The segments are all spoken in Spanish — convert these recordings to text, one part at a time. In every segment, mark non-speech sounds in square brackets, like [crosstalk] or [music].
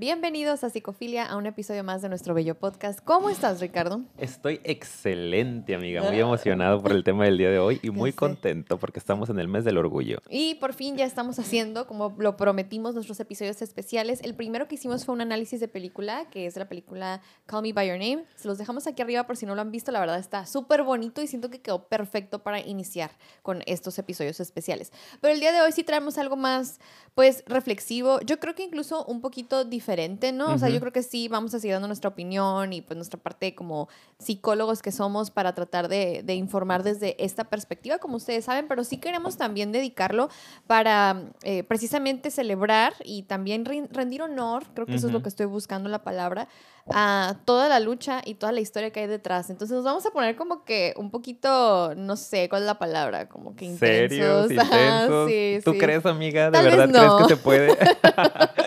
Bienvenidos a Psicofilia, a un episodio más de nuestro bello podcast. ¿Cómo estás, Ricardo? Estoy excelente, amiga. Muy emocionado por el tema del día de hoy y [laughs] muy contento porque estamos en el mes del orgullo. Y por fin ya estamos haciendo, como lo prometimos, nuestros episodios especiales. El primero que hicimos fue un análisis de película, que es la película Call Me By Your Name. Se los dejamos aquí arriba por si no lo han visto. La verdad está súper bonito y siento que quedó perfecto para iniciar con estos episodios especiales. Pero el día de hoy sí traemos algo más, pues, reflexivo. Yo creo que incluso un poquito diferente ¿no? O sea, yo creo que sí vamos a seguir dando nuestra opinión y pues nuestra parte como psicólogos que somos para tratar de, informar desde esta perspectiva, como ustedes saben, pero sí queremos también dedicarlo para eh, precisamente celebrar y también rendir honor, creo que eso es lo que estoy buscando la palabra, a toda la lucha y toda la historia que hay detrás. Entonces nos vamos a poner como que un poquito, no sé cuál es la palabra, como que intensos. ¿Serios, intensos. [laughs] ¿Tú crees, amiga? ¿De verdad crees que se puede? [laughs]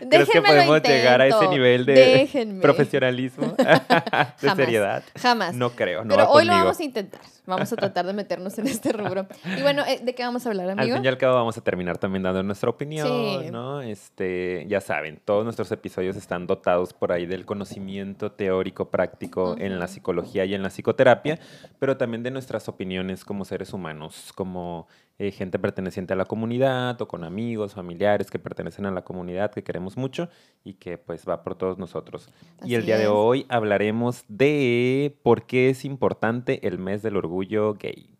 [laughs] ¿Crees que podemos llegar a ese nivel de profesionalismo? [laughs] [laughs] de seriedad. Jamás. No creo, no Pero hoy lo vamos a intentar. Vamos a tratar de meternos en este rubro. Y bueno, eh, ¿de qué vamos a hablar, amigo? Al fin y al cabo vamos a terminar también dando nuestra opinión, ¿no? Este, ya saben, todos nuestros episodios están dotados por ahí del conocimiento teórico práctico en la psicología y en la psicoterapia, pero también de nuestras opiniones como seres humanos, como eh, gente perteneciente a la comunidad o con amigos, familiares que pertenecen a la comunidad que queremos mucho y que pues va por todos nosotros. y el día de hoy hablaremos de por qué es importante el mes del orgullo gay.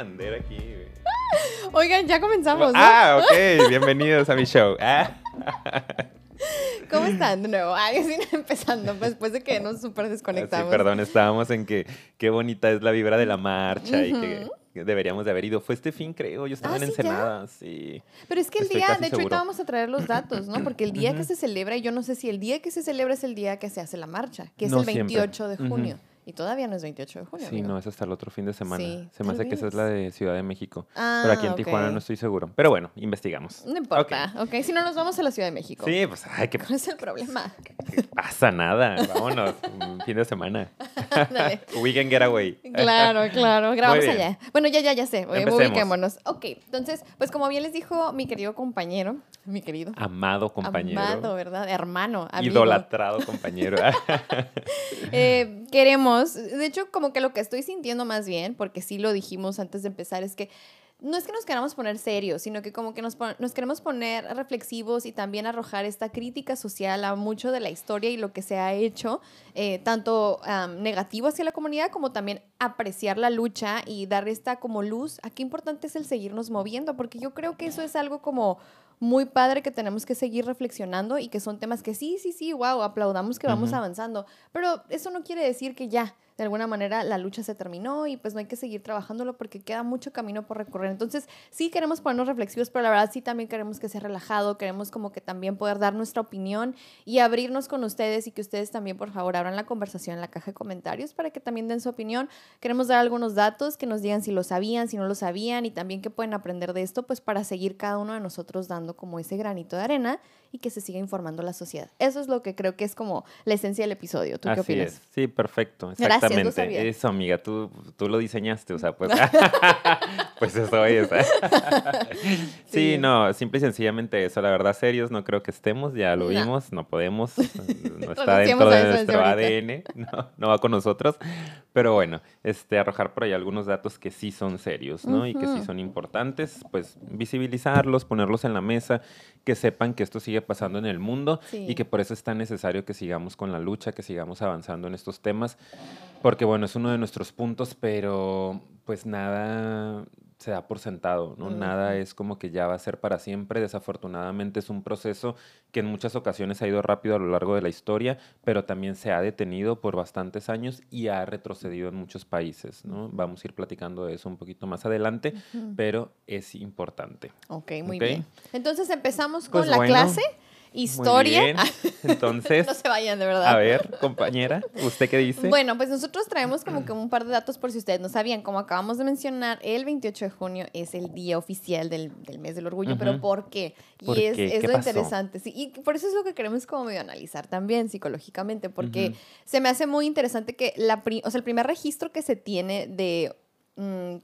Bandera aquí. [laughs] Oigan, ya comenzamos. Ah, ok. Bienvenidos a mi show. Ah. [laughs] ¿Cómo están de nuevo? Ay, [laughs] empezando pues, después de que nos súper desconectamos. Sí, perdón, estábamos en que qué bonita es la vibra de la marcha y que deberíamos de haber ido. Fue este fin, creo. Yo estaba ah, en Ensenada, sí. Pero es que el día, de hecho, ahorita vamos a traer los datos, ¿no? Porque el día que se celebra, y yo no sé si el día que se celebra es el día que se hace la marcha, que es el 28 de junio. Y todavía no es 28 de junio. Sí, no, es hasta el otro fin de semana. Se me hace que esa es la de Ciudad de México. Pero aquí en ah, Tijuana no estoy seguro. Pero bueno, investigamos. No importa. ok, si no nos vamos a la Ciudad de México. Sí, pues, ay, ¿qué ¿Cuál es el problema? pasa nada. Vámonos. fin de semana. [laughs] [laughs] Weekend getaway. claro, claro. Grabamos allá. Bueno, ya, ya, ya sé. Ubiquémonos. Ok, entonces, pues como bien les dijo mi querido compañero, mi querido. Amado compañero. Amado, ¿verdad? Hermano. Amigo. Idolatrado compañero. [laughs] eh, queremos de hecho, como que lo que estoy sintiendo más bien, porque sí lo dijimos antes de empezar, es que no es que nos queramos poner serios, sino que como que nos, nos, queremos poner reflexivos y también arrojar esta crítica social a mucho de la historia y lo que se ha hecho, eh, tanto negativo hacia la comunidad como también apreciar la lucha y dar esta como luz a qué importante es el seguirnos moviendo, porque yo creo que eso es algo como muy padre que tenemos que seguir reflexionando y que son temas que sí, sí, sí, wow, aplaudamos que vamos avanzando, pero eso no quiere decir que ya, de alguna manera la lucha se terminó y pues no hay que seguir trabajándolo porque queda mucho camino por recorrer. Entonces, sí queremos ponernos reflexivos, pero la verdad sí también queremos que sea relajado, queremos como que también poder dar nuestra opinión y abrirnos con ustedes y que ustedes también, por favor, abran la conversación en la caja de comentarios para que también den su opinión. Queremos dar algunos datos que nos digan si lo sabían, si no lo sabían y también que pueden aprender de esto, pues para seguir cada uno de nosotros dando como ese granito de arena y que se siga informando la sociedad. Eso es lo que creo que es como la esencia del episodio. ¿Tú qué opinas? Sí, perfecto. Exactamente. Eso, amiga, tú, tú lo diseñaste, o sea, pues, [laughs] [laughs] pues eso es. [laughs] sí, no, simple y sencillamente eso. La verdad, serios, no creo que estemos, ya lo vimos, no podemos, no está dentro de nuestro ADN, no, no va con nosotros. Pero bueno, este, arrojar por ahí algunos datos que sí son serios, ¿no? Y que sí son importantes, pues visibilizarlos, ponerlos en la mesa, que sepan que esto sigue pasando en el mundo y que por eso es tan necesario que sigamos con la lucha, que sigamos avanzando en estos temas, porque bueno, es uno de nuestros puntos, pero pues nada se da por sentado, ¿no? Nada es como que ya va a ser para siempre. Desafortunadamente es un proceso que en muchas ocasiones ha ido rápido a lo largo de la historia, pero también se ha detenido por bastantes años y ha retrocedido en muchos países, ¿no? Vamos a ir platicando de eso un poquito más adelante, pero es importante. Ok, muy bien. Entonces empezamos con pues la clase. Historia. [laughs] Entonces, no se vayan, de verdad. A ver, compañera, ¿usted qué dice? Bueno, pues nosotros traemos como que un par de datos por si ustedes no sabían. Como acabamos de mencionar, el 28 de junio es el día oficial del, del mes del orgullo, pero ¿por qué? Y es, es lo interesante. Sí, y por eso es lo que queremos como medio analizar también psicológicamente, porque se me hace muy interesante que la, o sea, el primer registro que se tiene de mm,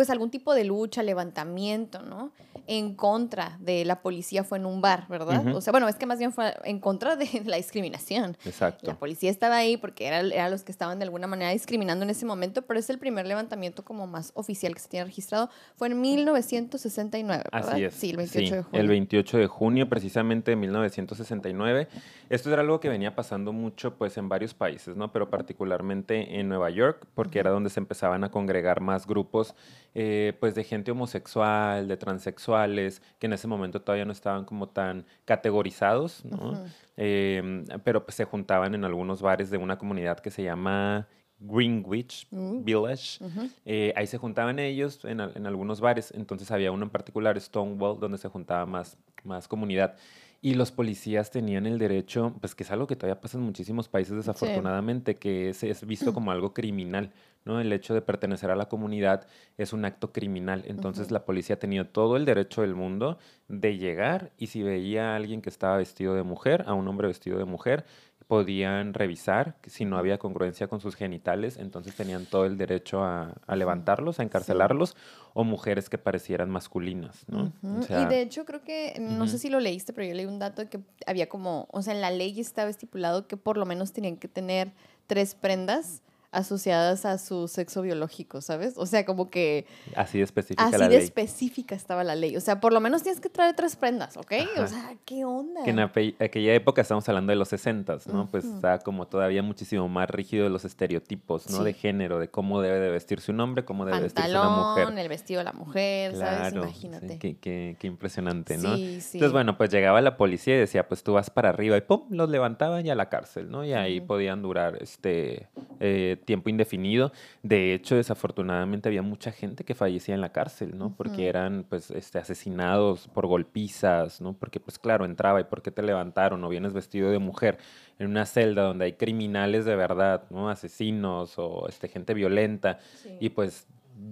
pues algún tipo de lucha, levantamiento, ¿no? En contra de la policía fue en un bar, ¿verdad? O sea, bueno, es que más bien fue en contra de la discriminación. Exacto. La policía estaba ahí porque eran era los que estaban de alguna manera discriminando en ese momento, pero es el primer levantamiento como más oficial que se tiene registrado. Fue en 1969, ¿verdad? Así es. Sí, el 28 de junio. El 28 de junio, precisamente de 1969. Esto era algo que venía pasando mucho, pues, en varios países, ¿no? Pero particularmente en Nueva York, porque era donde se empezaban a congregar más grupos eh, pues de gente homosexual, de transexuales, que en ese momento todavía no estaban como tan categorizados, ¿no? Em, pero pues se juntaban en algunos bares de una comunidad que se llama Greenwich mm. Village. Eh, ahí se juntaban ellos en, en, algunos bares. Entonces había uno en particular, Stonewall, donde se juntaba más, más comunidad. Y los policías tenían el derecho, pues que es algo que todavía pasa en muchísimos países desafortunadamente, que es, es, visto como algo criminal, ¿no? El hecho de pertenecer a la comunidad es un acto criminal. Entonces la policía tenía todo el derecho del mundo de llegar y si veía a alguien que estaba vestido de mujer, a un hombre vestido de mujer, podían revisar si no había congruencia con sus genitales, entonces tenían todo el derecho a, levantarlos, a encarcelarlos, o mujeres que parecieran masculinas, ¿no? y de hecho creo que, no sé si lo leíste, pero yo leí un dato de que había como, o sea, en la ley estaba estipulado que por lo menos tenían que tener tres prendas asociadas a su sexo biológico, ¿sabes? O sea, como que... Así de específica así de específica estaba la ley. O sea, por lo menos tienes que traer tres prendas, ¿ok? O sea, ¿qué onda? Que en aquella época estamos hablando de los 60, ¿no? Pues está como todavía muchísimo más rígido los estereotipos, ¿no? De género, de cómo debe de vestirse un hombre, cómo debe vestirse una mujer. el vestido de la mujer, ¿sabes? Imagínate. qué, qué, qué, impresionante, ¿no? Sí, sí. Entonces, bueno, pues llegaba la policía y decía, pues tú vas para arriba y ¡pum! Los levantaban y a la cárcel, ¿no? Y ahí podían durar este eh, tiempo indefinido. De hecho, desafortunadamente había mucha gente que fallecía en la cárcel, ¿no? Porque eran, pues, este, asesinados por golpizas, ¿no? Porque, pues, claro, entraba y ¿por qué te levantaron? O vienes vestido de mujer en una celda donde hay criminales de verdad, ¿no? Asesinos o este, gente violenta. Y, pues,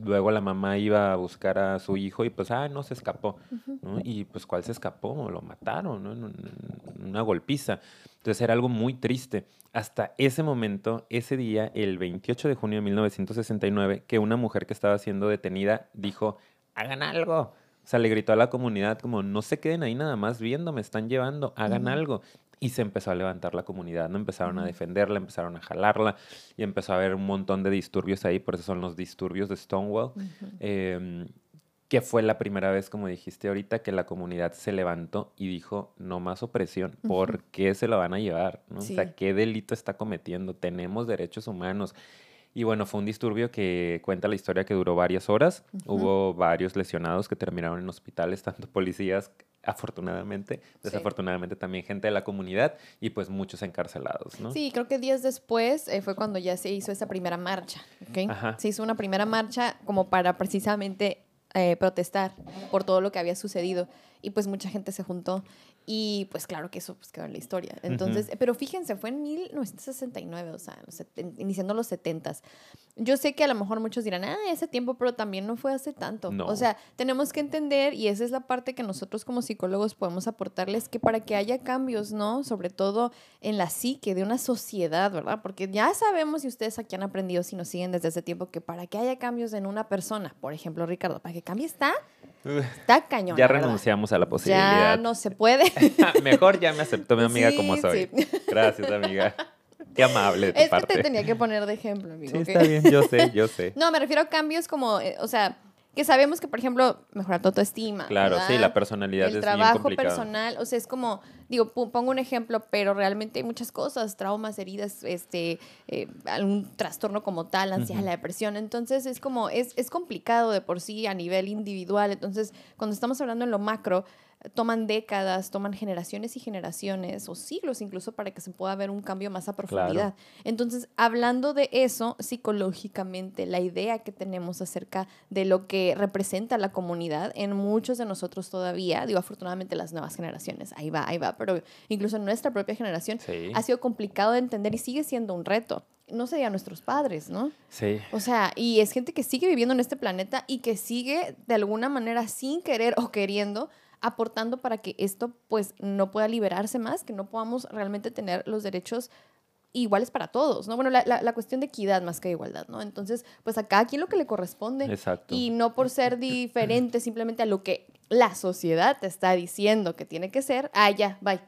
luego la mamá iba a buscar a su hijo y pues, ah, no, se escapó, ¿no? Y pues, ¿cuál se escapó? Lo mataron, ¿no? En una golpiza. Entonces era algo muy triste. Hasta ese momento, ese día, el 28 de junio de 1969, que una mujer que estaba siendo detenida dijo, hagan algo. O sea, le gritó a la comunidad como, no se queden ahí nada más viendo, me están llevando, hagan algo. Y se empezó a levantar la comunidad, ¿no? Empezaron a defenderla, empezaron a jalarla y empezó a haber un montón de disturbios ahí, por eso son los disturbios de Stonewall que fue la primera vez, como dijiste ahorita, que la comunidad se levantó y dijo, no más opresión, ¿por qué se la van a llevar? O sea, ¿qué delito está cometiendo? Tenemos derechos humanos. Y bueno, fue un disturbio que cuenta la historia que duró varias horas. Hubo varios lesionados que terminaron en hospitales, [laughs] tanto policías, afortunadamente, desafortunadamente también gente de la comunidad y pues muchos encarcelados, ¿no? Sí, creo que días después eh, fue cuando ya se hizo esa primera marcha, ¿ok? Se hizo una primera marcha como para precisamente eh, protestar por todo lo que había sucedido y pues mucha gente se juntó y pues claro que eso pues, quedó en la historia. Entonces, pero fíjense, fue en 1969, o sea, iniciando los 70 Yo sé que a lo mejor muchos dirán, ah, ese tiempo, pero también no fue hace tanto. O sea, tenemos que entender, y esa es la parte que nosotros como psicólogos podemos aportarles, que para que haya cambios, ¿no? Sobre todo en la psique de una sociedad, ¿verdad? Porque ya sabemos, y ustedes aquí han aprendido, si nos siguen desde ese tiempo, que para que haya cambios en una persona, por ejemplo, Ricardo, para que cambie está Está cañón. Ya renunciamos a la posibilidad. Ya no se puede. [laughs] Mejor ya me aceptó mi amiga como soy. Gracias, amiga. Qué amable de tu es parte. que te tenía que poner de ejemplo, amigo. Sí, está bien, yo sé, yo sé. No, me refiero a cambios como, eh, o sea, que sabemos que, por ejemplo, mejorar tu autoestima. Claro, sí, la personalidad el es trabajo personal, o sea, es como, digo, pongo un ejemplo, pero realmente hay muchas cosas, traumas, heridas, este, eh, algún trastorno como tal, ansiedad, la depresión. Entonces, es como, es, es complicado de por sí a nivel individual. Entonces, cuando estamos hablando en lo macro, toman décadas, toman generaciones y generaciones o siglos incluso para que se pueda ver un cambio más a profundidad. Entonces, hablando de eso psicológicamente, la idea que tenemos acerca de lo que representa la comunidad en muchos de nosotros todavía, digo afortunadamente las nuevas generaciones, ahí va, ahí va, pero incluso en nuestra propia generación ha sido complicado de entender y sigue siendo un reto no serían nuestros padres, ¿no? Sí. O sea, y es gente que sigue viviendo en este planeta y que sigue de alguna manera sin querer o queriendo aportando para que esto pues no pueda liberarse más, que no podamos realmente tener los derechos iguales para todos, ¿no? Bueno, la, la, cuestión de equidad más que igualdad, ¿no? Entonces, pues a cada quien lo que le corresponde. Exacto. Y no por ser diferente simplemente a lo que la sociedad te está diciendo que tiene que ser, ah, ya, bye,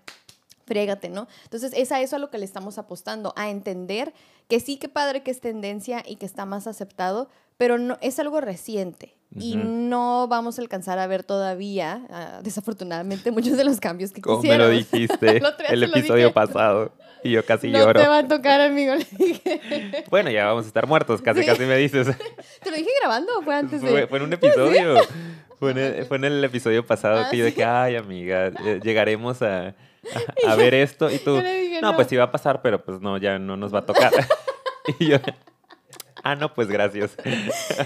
frégate, ¿no? Entonces, es a eso a lo que le estamos apostando, a entender que sí, que padre que es tendencia y que está más aceptado, pero no, es algo reciente y no vamos a alcanzar a ver todavía, ah, desafortunadamente, [laughs] muchos de los cambios que Como me lo dijiste [laughs] el, episodio pasado y yo casi lloro. No te va a tocar, amigo. [laughs] bueno, ya vamos a estar muertos, casi, casi me dices. ¿Te lo dije grabando o fue antes de...? Fue, en un episodio. Fue en, el, episodio pasado ah, que yo dije, ay, amiga, eh, llegaremos a, a, ver esto. Y tú, no, pues sí va a pasar, pero pues no, ya no nos va a tocar. y yo, Ah, no, pues gracias.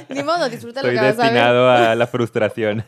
Ni modo, disfruta lo que vas a ver. destinado a la frustración.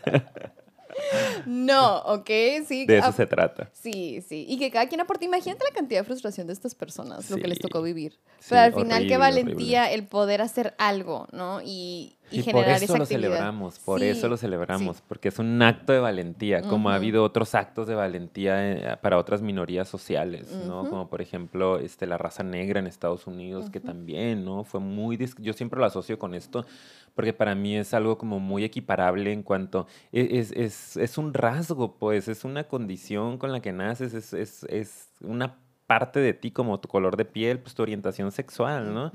No, ok, sí. De eso se trata. Sí, sí. Y que cada quien aporte. Imagínate la cantidad de frustración de estas personas, lo que les tocó vivir. Pero al final, qué valentía el poder hacer algo, ¿no? Y, y, por eso lo celebramos, por eso lo celebramos, porque es un acto de valentía, como ha habido otros actos de valentía eh, para otras minorías sociales, ¿no? Como por ejemplo este, la raza negra en Estados Unidos, que también, ¿no? Fue muy... Yo siempre lo asocio con esto, porque para mí es algo como muy equiparable en cuanto... E, es, es, es un rasgo, pues, es una condición con la que naces, es, es, es una parte de ti como tu color de piel, pues tu orientación sexual, ¿no?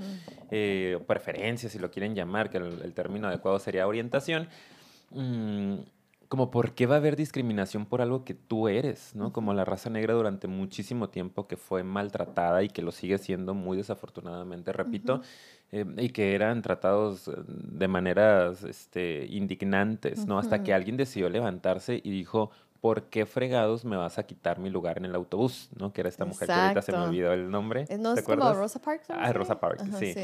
Eh, preferencia, si lo quieren llamar, que el, término adecuado sería orientación. Mm, como por qué va a haber discriminación por algo que tú eres, ¿no? Como la raza negra durante muchísimo tiempo que fue maltratada y que lo sigue siendo muy desafortunadamente, repito, eh, y que eran tratados eh, de maneras este, indignantes, ¿no? Hasta que alguien decidió levantarse y dijo, ¿por qué fregados me vas a quitar mi lugar en el autobús? ¿no? Que era esta mujer que ahorita se me olvidó el nombre. Eh, ¿No es como Rosa Parks? Ah, Rosa Parks, sí.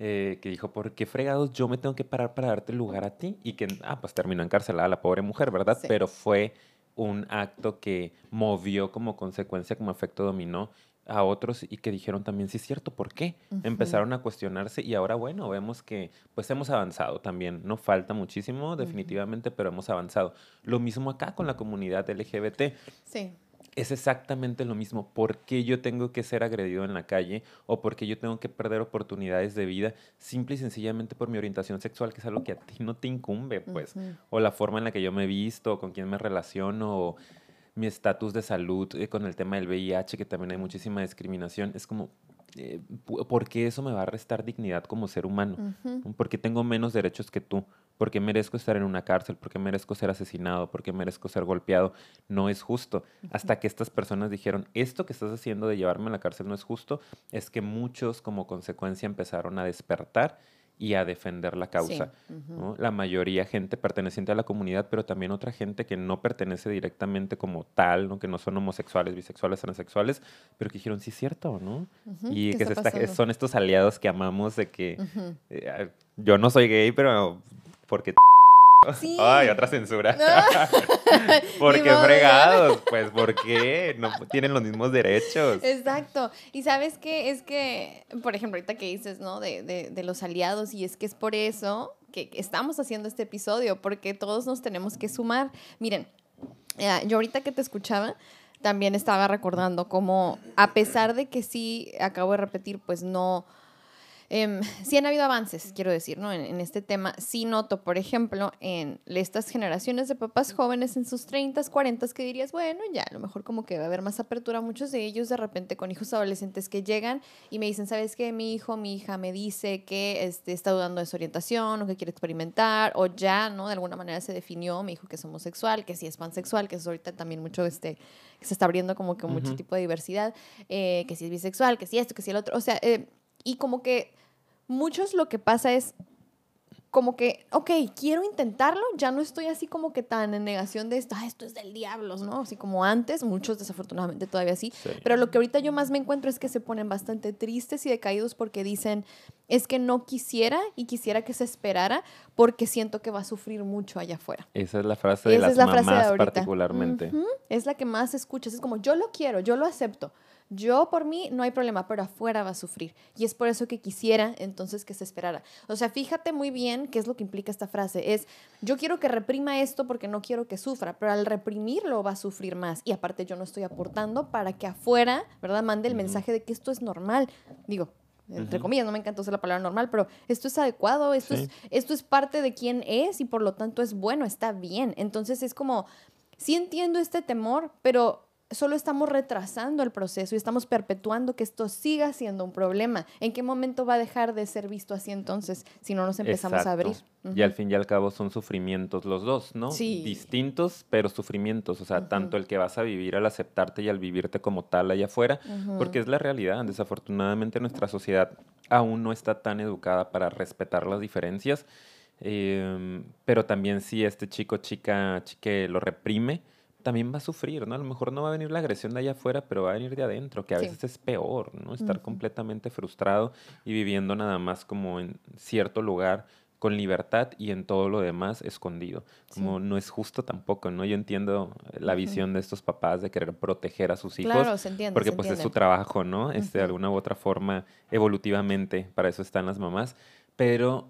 Eh, que dijo, ¿por qué fregados yo me tengo que parar para darte lugar a ti? Y que, ah, pues terminó encarcelada la pobre mujer, ¿verdad? Pero fue un acto que movió como consecuencia, como efecto dominó, a otros y que dijeron también, sí es cierto, ¿por qué? Empezaron a cuestionarse y ahora, bueno, vemos que pues hemos avanzado también. No falta muchísimo, definitivamente, pero hemos avanzado. Lo mismo acá con la comunidad LGBT. Sí. Es exactamente lo mismo. ¿Por qué yo tengo que ser agredido en la calle o por qué yo tengo que perder oportunidades de vida simple y sencillamente por mi orientación sexual, que es algo que a ti no te incumbe, pues? O la forma en la que yo me visto, o con quién me relaciono, o mi estatus de salud eh, con el tema del VIH, que también hay muchísima discriminación, es como, eh, ¿por qué eso me va a restar dignidad como ser humano? ¿Por qué tengo menos derechos que tú? ¿Por qué merezco estar en una cárcel? ¿Por qué merezco ser asesinado? ¿Por qué merezco ser golpeado? No es justo. Hasta que estas personas dijeron, esto que estás haciendo de llevarme a la cárcel no es justo, es que muchos como consecuencia empezaron a despertar y a defender la causa. La mayoría gente perteneciente a la comunidad, pero también otra gente que no pertenece directamente como tal, ¿no? que no son homosexuales, bisexuales, transexuales, pero que dijeron, sí es cierto, ¿no? Y que son estos aliados que amamos de que eh, yo no soy gay, pero porque Ay, otra censura. [laughs] ¿Por qué fregados? Pues porque no tienen los mismos derechos. Exacto. Y sabes qué? Es que, por ejemplo, ahorita que dices, ¿no? De, de, de los aliados, y es que es por eso que estamos haciendo este episodio, porque todos nos tenemos que sumar. Miren, eh, yo ahorita que te escuchaba, también estaba recordando cómo, a pesar de que sí, acabo de repetir, pues no eh, [laughs] sí han habido avances, quiero decir, ¿no? En, este tema. Sí noto, por ejemplo, en estas generaciones de papás jóvenes en sus 30, 40, que dirías, bueno, ya, a lo mejor como que va a haber más apertura. Muchos de ellos de repente con hijos adolescentes que llegan y me dicen, ¿sabes qué? Mi hijo, mi hija me dice que este, está dudando de su orientación o que quiere experimentar o ya, ¿no? De alguna manera se definió, mi hijo que es homosexual, que sí es pansexual, que es ahorita también mucho, este, que se está abriendo como que mucho tipo de diversidad, eh, que si es bisexual, que si esto, que si el otro. O sea, eh, y como que muchos lo que pasa es como que, ok, quiero intentarlo, ya no estoy así como que tan en negación de esto, ah, esto es del diablo, ¿no? Así como antes, muchos desafortunadamente todavía sí, pero lo que ahorita yo más me encuentro es que se ponen bastante tristes y decaídos porque dicen, es que no quisiera y quisiera que se esperara porque siento que va a sufrir mucho allá afuera. Esa es la frase de las mamás particularmente. Es la que más escuchas, es como, yo lo quiero, yo lo acepto yo por mí no hay problema, pero afuera va a sufrir. Y es por eso que quisiera entonces que se esperara. O sea, fíjate muy bien qué es lo que implica esta frase. Es, yo quiero que reprima esto porque no quiero que sufra, pero al reprimirlo va a sufrir más. Y aparte yo no estoy aportando para que afuera, ¿verdad? Mande el mensaje de que esto es normal. Digo, entre comillas, no me encanta usar la palabra normal, pero esto es adecuado, esto, es, esto es parte de quién es y por lo tanto es bueno, está bien. Entonces es como, sí entiendo este temor, pero solo estamos retrasando el proceso y estamos perpetuando que esto siga siendo un problema. ¿En qué momento va a dejar de ser visto así entonces si no nos empezamos a abrir? Y al fin y al cabo son sufrimientos los dos, ¿no? Sí. Distintos, pero sufrimientos. O sea, tanto el que vas a vivir al aceptarte y al vivirte como tal allá afuera, porque es la realidad. Desafortunadamente nuestra sociedad aún no está tan educada para respetar las diferencias. Em, pero también si este chico, chica, chique lo reprime, también va a sufrir, ¿no? A lo mejor no va a venir la agresión de allá afuera, pero va a venir de adentro, que a veces es peor, ¿no? Estar completamente frustrado y viviendo nada más como en cierto lugar con libertad y en todo lo demás escondido. Como no es justo tampoco, ¿no? Yo entiendo la visión de estos papás de querer proteger a sus hijos. Claro, se entiende. Porque pues es su trabajo, ¿no? Este, De alguna u otra forma, evolutivamente, para eso están las mamás. Pero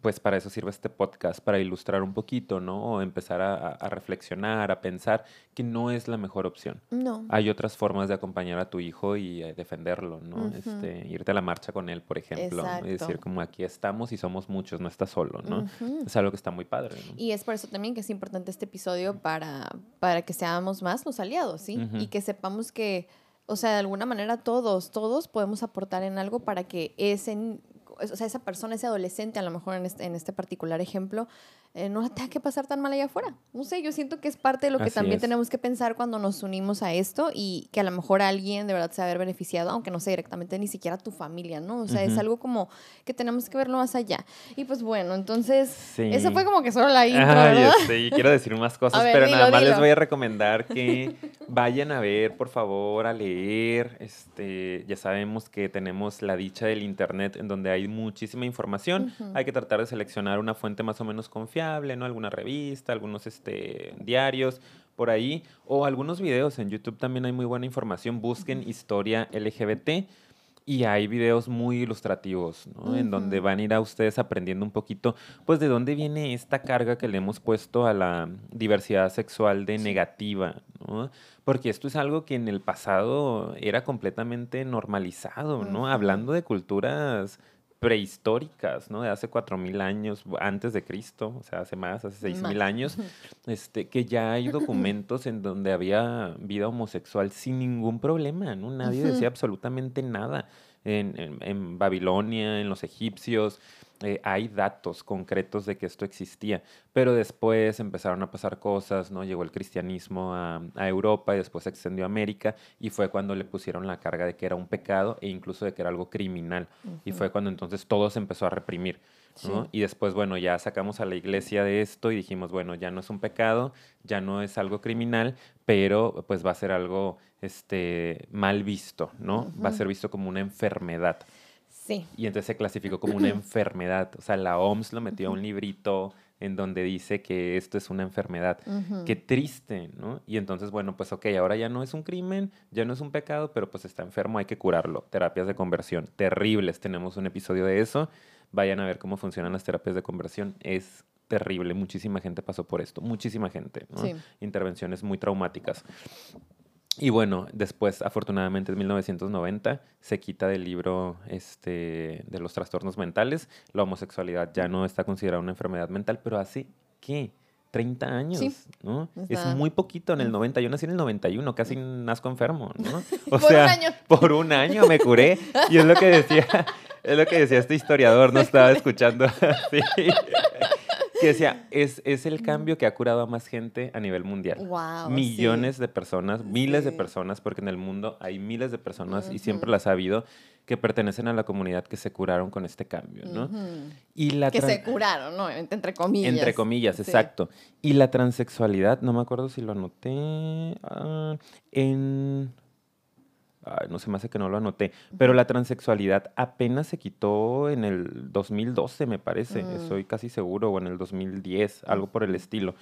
pues para eso sirve este podcast, para ilustrar un poquito, ¿no? O empezar a, reflexionar, a pensar que no es la mejor opción. No. Hay otras formas de acompañar a tu hijo y eh, defenderlo, ¿no? este, irte a la marcha con él, por ejemplo. Y decir como aquí estamos y somos muchos, no estás solo, ¿no? Es algo que está muy padre. ¿no? Y es por eso también que es importante este episodio para, para que seamos más los aliados, ¿sí? Y que sepamos que, o sea, de alguna manera todos, todos podemos aportar en algo para que ese o sea, esa persona, ese adolescente, a lo mejor en este, en este particular ejemplo, eh, no tenga que pasar tan mal allá afuera. No sé, yo siento que es parte de lo que también tenemos que pensar cuando nos unimos a esto y que a lo mejor alguien de verdad se va a haber beneficiado, aunque no sea directamente ni siquiera tu familia, ¿no? O sea, es algo como que tenemos que verlo más allá. Y pues bueno, entonces, eso fue como que solo la intro, ¿verdad? Sí, quiero decir más [laughs] cosas, pero nada más les voy a recomendar que [laughs] vayan a ver, por favor, a leer. Este, ya sabemos que tenemos la dicha del internet en donde hay muchísima información. Hay que tratar de seleccionar una fuente más o menos confiable ¿no? Alguna revista, algunos este, diarios por ahí, o algunos videos. En YouTube también hay muy buena información. Busquen historia LGBT y hay videos muy ilustrativos, ¿no? En donde van a ir a ustedes aprendiendo un poquito, pues, de dónde viene esta carga que le hemos puesto a la diversidad sexual de negativa, ¿no? Porque esto es algo que en el pasado era completamente normalizado, ¿no? Hablando de culturas prehistóricas, ¿no? De hace 4.000 años antes de Cristo, o sea, hace más, hace 6.000 años, este, que ya hay [laughs] documentos en donde había vida homosexual sin ningún problema, ¿no? Nadie decía absolutamente nada. en Babilonia, en los egipcios, eh, hay datos concretos de que esto existía, pero después empezaron a pasar cosas, ¿no? Llegó el cristianismo a, Europa y después se extendió a América y fue cuando le pusieron la carga de que era un pecado e incluso de que era algo criminal. Y fue cuando entonces todo se empezó a reprimir. ¿no? Y después, bueno, ya sacamos a la iglesia de esto y dijimos, bueno, ya no es un pecado, ya no es algo criminal, pero pues va a ser algo este, mal visto, ¿no? Va a ser visto como una enfermedad. Y entonces se clasificó como una enfermedad. O sea, la OMS lo metió a un librito en donde dice que esto es una enfermedad. Qué triste, ¿no? Y entonces, bueno, pues ok, ahora ya no es un crimen, ya no es un pecado, pero pues está enfermo, hay que curarlo. Terapias de conversión, terribles. Tenemos un episodio de eso. Vayan a ver cómo funcionan las terapias de conversión. Es terrible. Muchísima gente pasó por esto. Muchísima gente, ¿no? Intervenciones muy traumáticas. Y bueno, después, afortunadamente, en 1990 se quita del libro este, de los trastornos mentales. La homosexualidad ya no está considerada una enfermedad mental, pero así, ¿qué? 30 años, ¿no? Es muy poquito en el 90. Yo nací en el 91, casi nazco enfermo, ¿no? [laughs] O por sea, un año. [laughs] por un año me curé. Y es lo que decía, [laughs] es lo que decía este historiador, no estaba escuchando. Que decía, es, es el cambio que ha curado a más gente a nivel mundial. Wow, Millones de personas, miles de personas, porque en el mundo hay miles de personas y siempre las ha habido que pertenecen a la comunidad que se curaron con este cambio, ¿no? y la que se curaron, ¿no? Entre comillas. Entre comillas, exacto. Y la transexualidad, no me acuerdo si lo anoté ah, en no se me hace que no lo anoté, pero la transexualidad apenas se quitó en el 2012, me parece, mm. estoy casi seguro, o en el 2010, algo por el estilo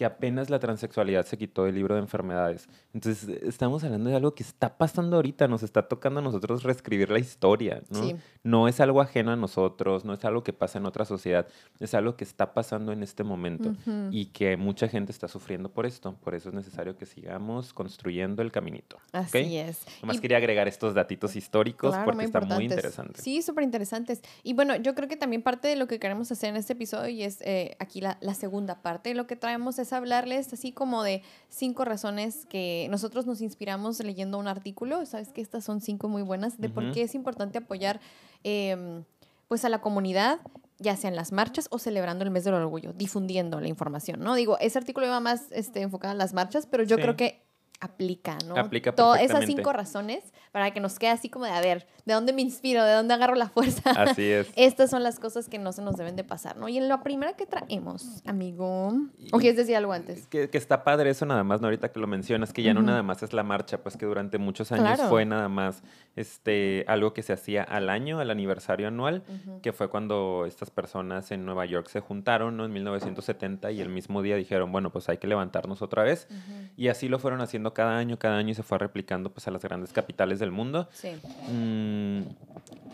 que apenas la transexualidad se quitó del libro de enfermedades. Entonces, estamos hablando de algo que está pasando ahorita, nos está tocando a nosotros reescribir la historia, ¿no? No es algo ajeno a nosotros, no es algo que pasa en otra sociedad, es algo que está pasando en este momento y que mucha gente está sufriendo por esto. Por eso es necesario que sigamos construyendo el caminito. Así es. Nomás quería agregar estos datitos históricos porque están muy interesantes. Sí, súper interesantes. Y bueno, yo creo que también parte de lo que queremos hacer en este episodio y es eh, aquí la, la segunda parte, lo que traemos es hablarles así como de cinco razones que nosotros nos inspiramos leyendo un artículo. Sabes que estas son cinco muy buenas de por qué es importante apoyar em, pues a la comunidad ya sea en las marchas o celebrando el mes del orgullo, difundiendo la información, ¿no? Digo, ese artículo iba más este, enfocado en las marchas, pero yo creo que aplica, ¿no? Aplica Todas esas cinco razones para que nos quede así como de, a ver, ¿de dónde me inspiro? ¿De dónde agarro la fuerza? Así es. [laughs] Estas son las cosas que no se nos deben de pasar, ¿no? Y en la primera que traemos, amigo, ¿o quieres decir algo antes? Que, que, está padre eso nada más, ¿no? Ahorita que lo mencionas, que ya no nada más es la marcha, pues que durante muchos años fue nada más este, algo que se hacía al año, al aniversario anual, que fue cuando estas personas en Nueva York se juntaron, ¿no? En 1970 y el mismo día dijeron, bueno, pues hay que levantarnos otra vez. Y así lo fueron haciendo cada año, cada año y se fue replicando pues a las grandes capitales del mundo. Sí. Mm,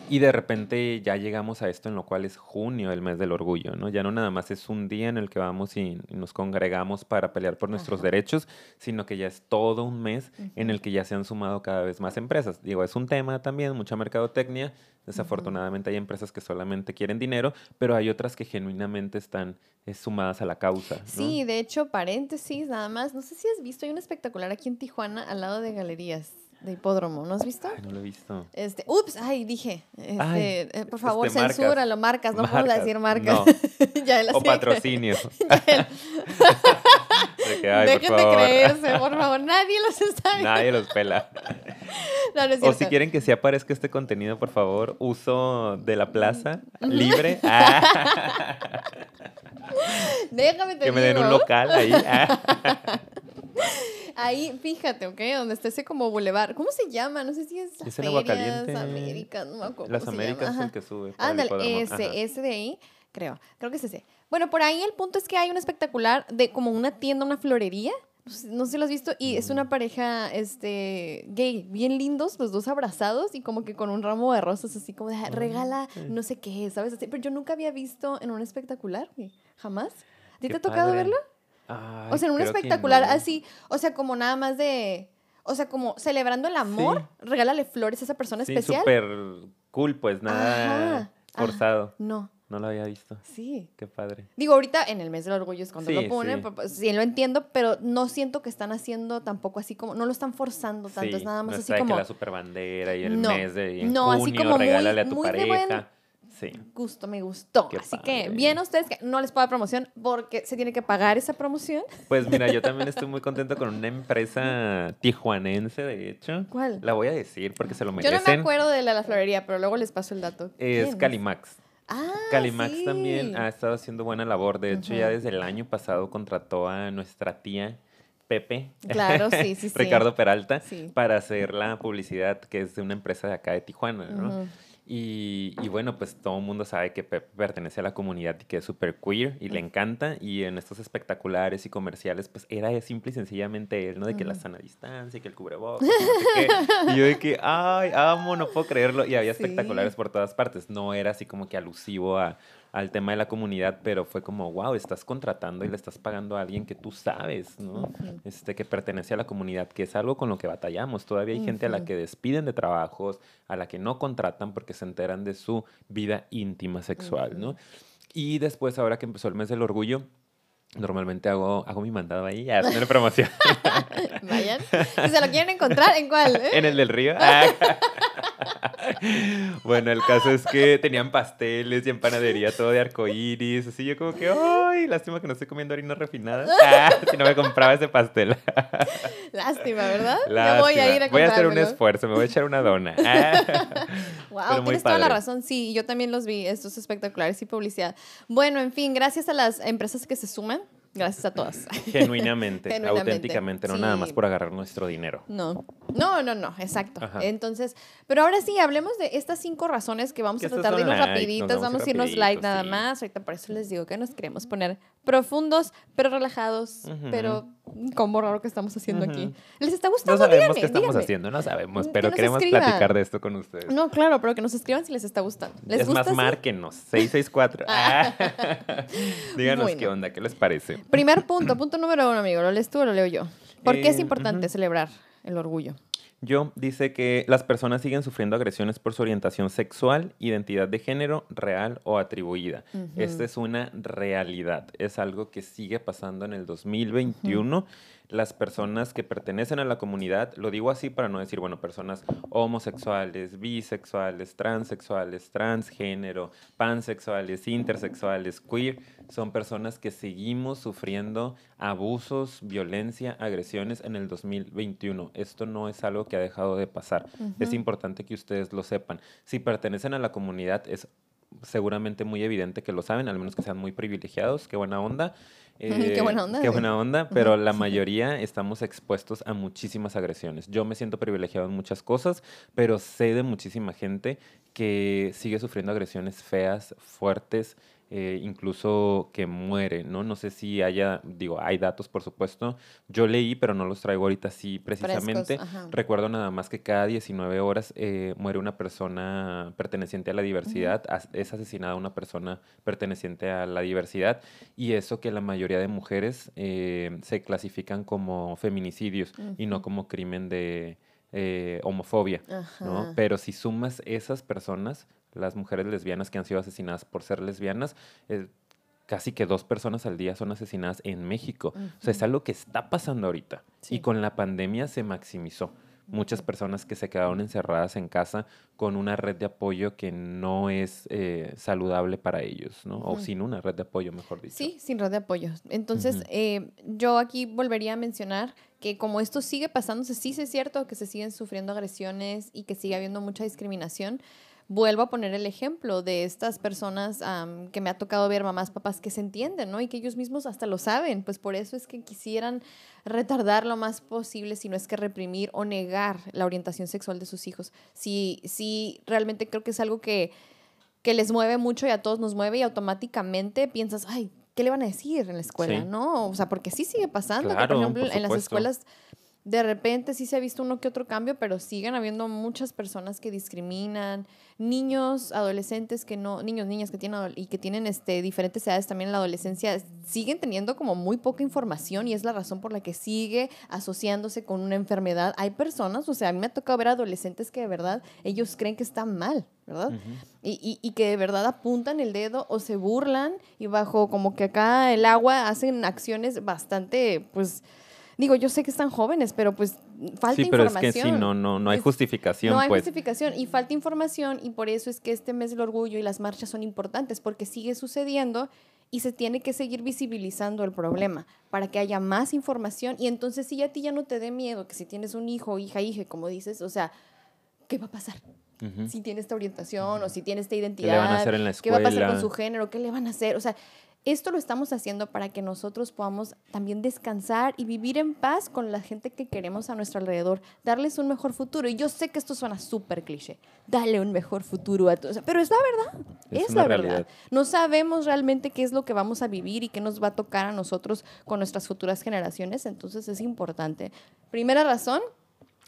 y de repente ya llegamos a esto en lo cual es junio, el mes del orgullo, ¿no? Ya no nada más es un día en el que vamos y, nos congregamos para pelear por nuestros derechos, sino que ya es todo un mes en el que ya se han sumado cada vez más empresas. Digo, es un tema también, mucha mercadotecnia. Desafortunadamente hay empresas que solamente quieren dinero, pero hay otras que genuinamente están eh, sumadas a la causa. Sí, de hecho, paréntesis, nada más. No sé si has visto, hay un espectacular aquí en Tijuana al lado de galerías de hipódromo, ¿no has visto? Ay, no lo he visto. Este, ups, ay, dije, este, eh, por favor, este, censúralo, marcas, no puedo decir marcas. [laughs] ya o patrocinio. [laughs] [laughs] de que, ay, Déjenme por creerse, por favor, nadie los está viendo. Nadie los pela. No, no es o si quieren que sí aparezca este contenido, por favor, uso de la plaza libre. Ah. Déjame te Que me den un local ahí. Ah. Ahí, fíjate, ¿ok? Donde está ese como bulevar. ¿Cómo se llama? No sé si es, es Aguacaliente. Américas, no me acuerdo. Las Américas es el que sube. Ándale, ese, ese de ahí, creo. Creo que es ese. Bueno, por ahí el punto es que hay un espectacular de como una tienda, una florería. No sé, si lo has visto. Y es una mm. pareja este, gay, bien lindos, los dos abrazados y como que con un ramo de rosas, así como de ah, regala no sé qué, ¿sabes? Así, pero yo nunca había visto en un espectacular, jamás. ¿A ti te ha tocado verlo? O sea, en un espectacular así, o sea, como nada más de, o sea, como celebrando el amor, regálale flores a esa persona sí, especial. súper cool, pues nada forzado. no. No lo había visto. Sí. Qué padre. Digo, ahorita en el mes del orgullo es cuando lo ponen, sí. Sí. lo entiendo, pero no siento que están haciendo tampoco así como, no lo están forzando tanto, es nada más así como... que la super bandera y el mes de en no, así como regálale a tu pareja. Sí. Gusto, me gustó. Así que bien ustedes que no les puedo dar promoción porque se tiene que pagar esa promoción. Pues mira, yo [laughs] también estoy muy contento con una empresa tijuanense, de hecho. ¿Cuál? La voy a decir porque se lo merecen. Yo no me acuerdo de la, la florería, pero luego les paso el dato. Es Calimax. Ah, Calimax también ha estado haciendo buena labor. De hecho, ya desde el año pasado contrató a nuestra tía Pepe, claro, [laughs] sí, sí, Ricardo Peralta, para hacer la publicidad que es de una empresa de acá de Tijuana, ¿no? Y, bueno, pues todo el mundo sabe que pertenece a la comunidad y que es súper queer y le encanta. Y en estos espectaculares y comerciales, pues era simple y sencillamente él, ¿no? De que la sana distancia y que el cubrebocas. [laughs] y yo de que, ay, amo, no puedo creerlo. Y había espectaculares por todas partes. No era así como que alusivo a, al tema de la comunidad, pero fue como, wow, estás contratando y le estás pagando a alguien que tú sabes, ¿no? este, que pertenece a la comunidad, que es algo con lo que batallamos. Todavía hay gente a la que despiden de trabajos, a la que no contratan porque se enteran de su vida íntima sexual, ¿no? Y después, ahora que empezó el mes del orgullo, Normalmente hago, hago mi mandado ahí a hacer promoción. [laughs] Vayan. Si se lo quieren encontrar, ¿en cuál? En el del río. [laughs] [laughs] bueno, el caso es que tenían pasteles y en panadería todo de arcoíris. Así yo como que, ¡ay! Lástima que no estoy comiendo harina refinada. [laughs] Ah, si no me compraba ese pastel. [laughs] Lástima, ¿verdad? Lástima. voy a ir a Voy a hacer un esfuerzo, me voy a echar una dona. wow, tienes toda la razón. Sí, yo también los vi, estos espectaculares y publicidad. Bueno, en fin, gracias a las empresas que se suman Gracias a todas. [laughs] Genuinamente, auténticamente, no nada más por agarrar nuestro dinero. No, no, no, no, exacto. Entonces, pero ahora sí, hablemos de estas cinco razones que vamos a tratar de irnos rapiditas, vamos, a irnos light nada más. Ahorita por eso les digo que nos queremos poner profundos, pero relajados, pero como raro que estamos haciendo aquí. ¿Les está gustando? No sabemos qué estamos haciendo, no sabemos, pero queremos platicar de esto con ustedes. No, claro, pero que nos escriban si les está gustando. ¿Les es más, márquenos, 664. Ah. [laughs] Díganos qué onda, qué les parece. Primer punto, punto número uno, amigo. ¿Lo lees tú o lo leo yo? ¿Por qué es eh, importante celebrar el orgullo? Yo dice que las personas siguen sufriendo agresiones por su orientación sexual, identidad de género, real o atribuida. Esta es una realidad, es algo que sigue pasando en el 2021 las personas que pertenecen a la comunidad, lo digo así para no decir, bueno, personas homosexuales, bisexuales, transexuales, transgénero, pansexuales, intersexuales, queer, son personas que seguimos sufriendo abusos, violencia, agresiones en el 2021. Esto no es algo que ha dejado de pasar. Es importante que ustedes lo sepan. Si pertenecen a la comunidad, es seguramente muy evidente que lo saben, al menos que sean muy privilegiados, qué buena onda. [laughs] qué buena onda. Qué buena onda, pero la [laughs] mayoría estamos expuestos a muchísimas agresiones. Yo me siento privilegiado en muchas cosas, pero sé de muchísima gente que sigue sufriendo agresiones feas, fuertes, eh, incluso que muere, ¿no? No sé si haya, digo, hay datos, por supuesto. Yo leí, pero no los traigo ahorita así precisamente. Recuerdo nada más que cada 19 horas eh, muere una persona perteneciente a la diversidad, es asesinada una persona perteneciente a la diversidad, y eso que la mayoría de mujeres eh, se clasifican como feminicidios y no como crimen de homofobia, ¿no? Pero si sumas esas personas, las mujeres lesbianas que han sido asesinadas por ser lesbianas. Eh, casi que dos personas al día son asesinadas en México. O sea, es algo que está pasando ahorita. Y con la pandemia se maximizó. Muchas personas que se quedaron encerradas en casa con una red de apoyo que no es eh, saludable para ellos, ¿no? O sin una red de apoyo, mejor dicho. Sí, sin red de apoyo. Entonces, eh, yo aquí volvería a mencionar que como esto sigue pasando, sí es cierto que se siguen sufriendo agresiones y que sigue habiendo mucha discriminación, vuelvo a poner el ejemplo de estas personas que me ha tocado ver, mamás, papás, que se entienden, ¿no? Y que ellos mismos hasta lo saben. Pues por eso es que quisieran retardar lo más posible, si no es que reprimir o negar la orientación sexual de sus hijos. Sí, sí, realmente creo que es algo que, que les mueve mucho y a todos nos mueve y automáticamente piensas, ay, ¿qué le van a decir en la escuela? ¿No? O sea, porque sí sigue pasando. por ejemplo, en las escuelas de repente sí se ha visto uno que otro cambio, pero siguen habiendo muchas personas que discriminan, niños, adolescentes que no, niños, niñas que tienen y que tienen este, diferentes edades también en la adolescencia, siguen teniendo como muy poca información y es la razón por la que sigue asociándose con una enfermedad. Hay personas, o sea, a mí me ha tocado ver adolescentes que de verdad ellos creen que están mal, ¿verdad? y, y, y, que de verdad apuntan el dedo o se burlan y bajo como que acá el agua hacen acciones bastante, pues, Digo, yo sé que están jóvenes, pero pues falta información. Sí, pero es que sí, no, no, no hay justificación. No hay pues. justificación y falta información y por eso es que este mes del orgullo y las marchas son importantes porque sigue sucediendo y se tiene que seguir visibilizando el problema para que haya más información y entonces si a ti ya no te dé miedo que si tienes un hijo, hija, hija, como dices, o sea, ¿qué va a pasar? Si tiene esta orientación o si tiene esta identidad, ¿qué le van a hacer en la escuela? ¿Qué va a pasar con su género? ¿Qué le van a hacer? O sea, esto lo estamos haciendo para que nosotros podamos también descansar y vivir en paz con la gente que queremos a nuestro alrededor, darles un mejor futuro. Y yo sé que esto suena súper cliché, dale un mejor futuro a todos, pero es la verdad, es, la verdad. No sabemos realmente qué es lo que vamos a vivir y qué nos va a tocar a nosotros con nuestras futuras generaciones, entonces es importante. Primera razón,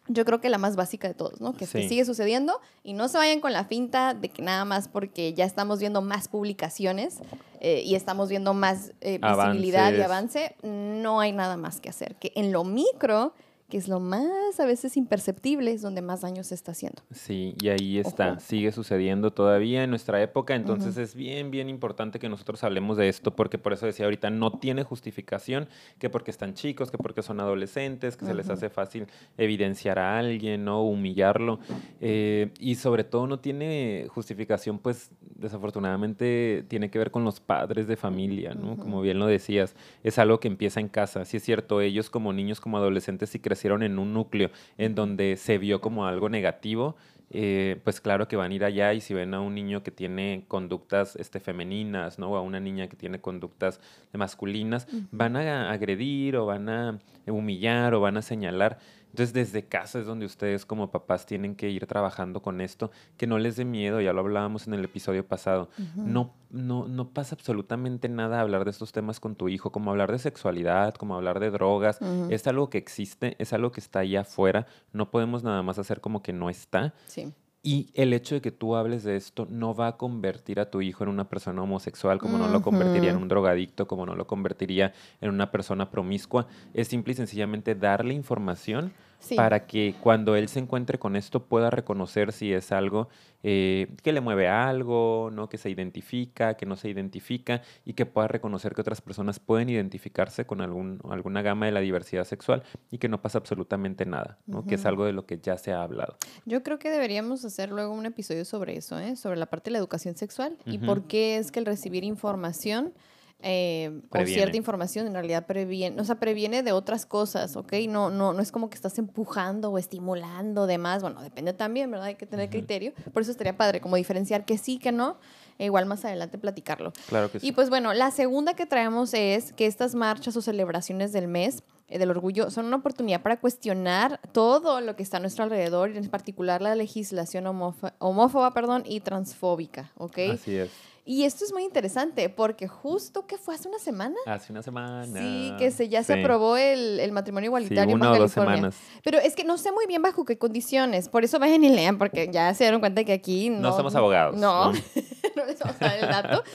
yo creo que la más básica de todos, ¿no? Que, sigue sucediendo y no se vayan con la finta de que nada más porque ya estamos viendo más publicaciones eh, y estamos viendo más eh, visibilidad y avance, no hay nada más que hacer. Que en lo micro, que es lo más a veces imperceptible, es donde más daño se está haciendo. Sí, y ahí está, sigue sucediendo todavía en nuestra época, entonces es bien, bien importante que nosotros hablemos de esto, porque por eso decía ahorita, no tiene justificación, que porque están chicos, que porque son adolescentes, que se les hace fácil evidenciar a alguien, ¿no? Humillarlo, eh, y sobre todo no tiene justificación, pues desafortunadamente tiene que ver con los padres de familia, ¿no? Como bien lo decías, es algo que empieza en casa, si es cierto, ellos como niños, como adolescentes, si crecieron en un núcleo en donde se vio como algo negativo, eh, pues claro que van a ir allá y si ven a un niño que tiene conductas este, femeninas, ¿no? O a una niña que tiene conductas masculinas, van a agredir o van a humillar o van a señalar. Entonces, desde casa es donde ustedes como papás tienen que ir trabajando con esto, que no les dé miedo, ya lo hablábamos en el episodio pasado. no, no, no pasa absolutamente nada hablar de estos temas con tu hijo, como hablar de sexualidad, como hablar de drogas. Es algo que existe, es algo que está allá afuera. No podemos nada más hacer como que no está. Sí. Y el hecho de que tú hables de esto no va a convertir a tu hijo en una persona homosexual, como no lo convertiría en un drogadicto, como no lo convertiría en una persona promiscua. Es simple y sencillamente darle información para que cuando él se encuentre con esto pueda reconocer si es algo eh, que le mueve a algo, ¿no? que se identifica, que no se identifica y que pueda reconocer que otras personas pueden identificarse con algún, alguna gama de la diversidad sexual y que no pasa absolutamente nada, ¿no? que es algo de lo que ya se ha hablado. Yo creo que deberíamos hacer luego un episodio sobre eso, ¿eh? sobre la parte de la educación sexual y por qué es que el recibir información eh, o cierta información en realidad previene, o sea, previene de otras cosas, ¿ok? No, no, no es como que estás empujando o estimulando demás, bueno, depende también, ¿verdad? Hay que tener criterio, por eso estaría padre como diferenciar que sí, que no, e igual más adelante platicarlo. Claro que sí. Y pues bueno, la segunda que traemos es que estas marchas o celebraciones del mes eh, del orgullo son una oportunidad para cuestionar todo lo que está a nuestro alrededor, y en particular la legislación homófoba, perdón, y transfóbica, ¿ok? Así es. Y esto es muy interesante porque justo que fue hace una semana. Hace una semana. Sí, que se, ya se aprobó el, el matrimonio igualitario en Baja California. Pero es que no sé muy bien bajo qué condiciones. Por eso vayan y lean, porque ya se dieron cuenta que aquí no. No somos abogados. No, no, [laughs] no les vamos a dar el dato. [laughs]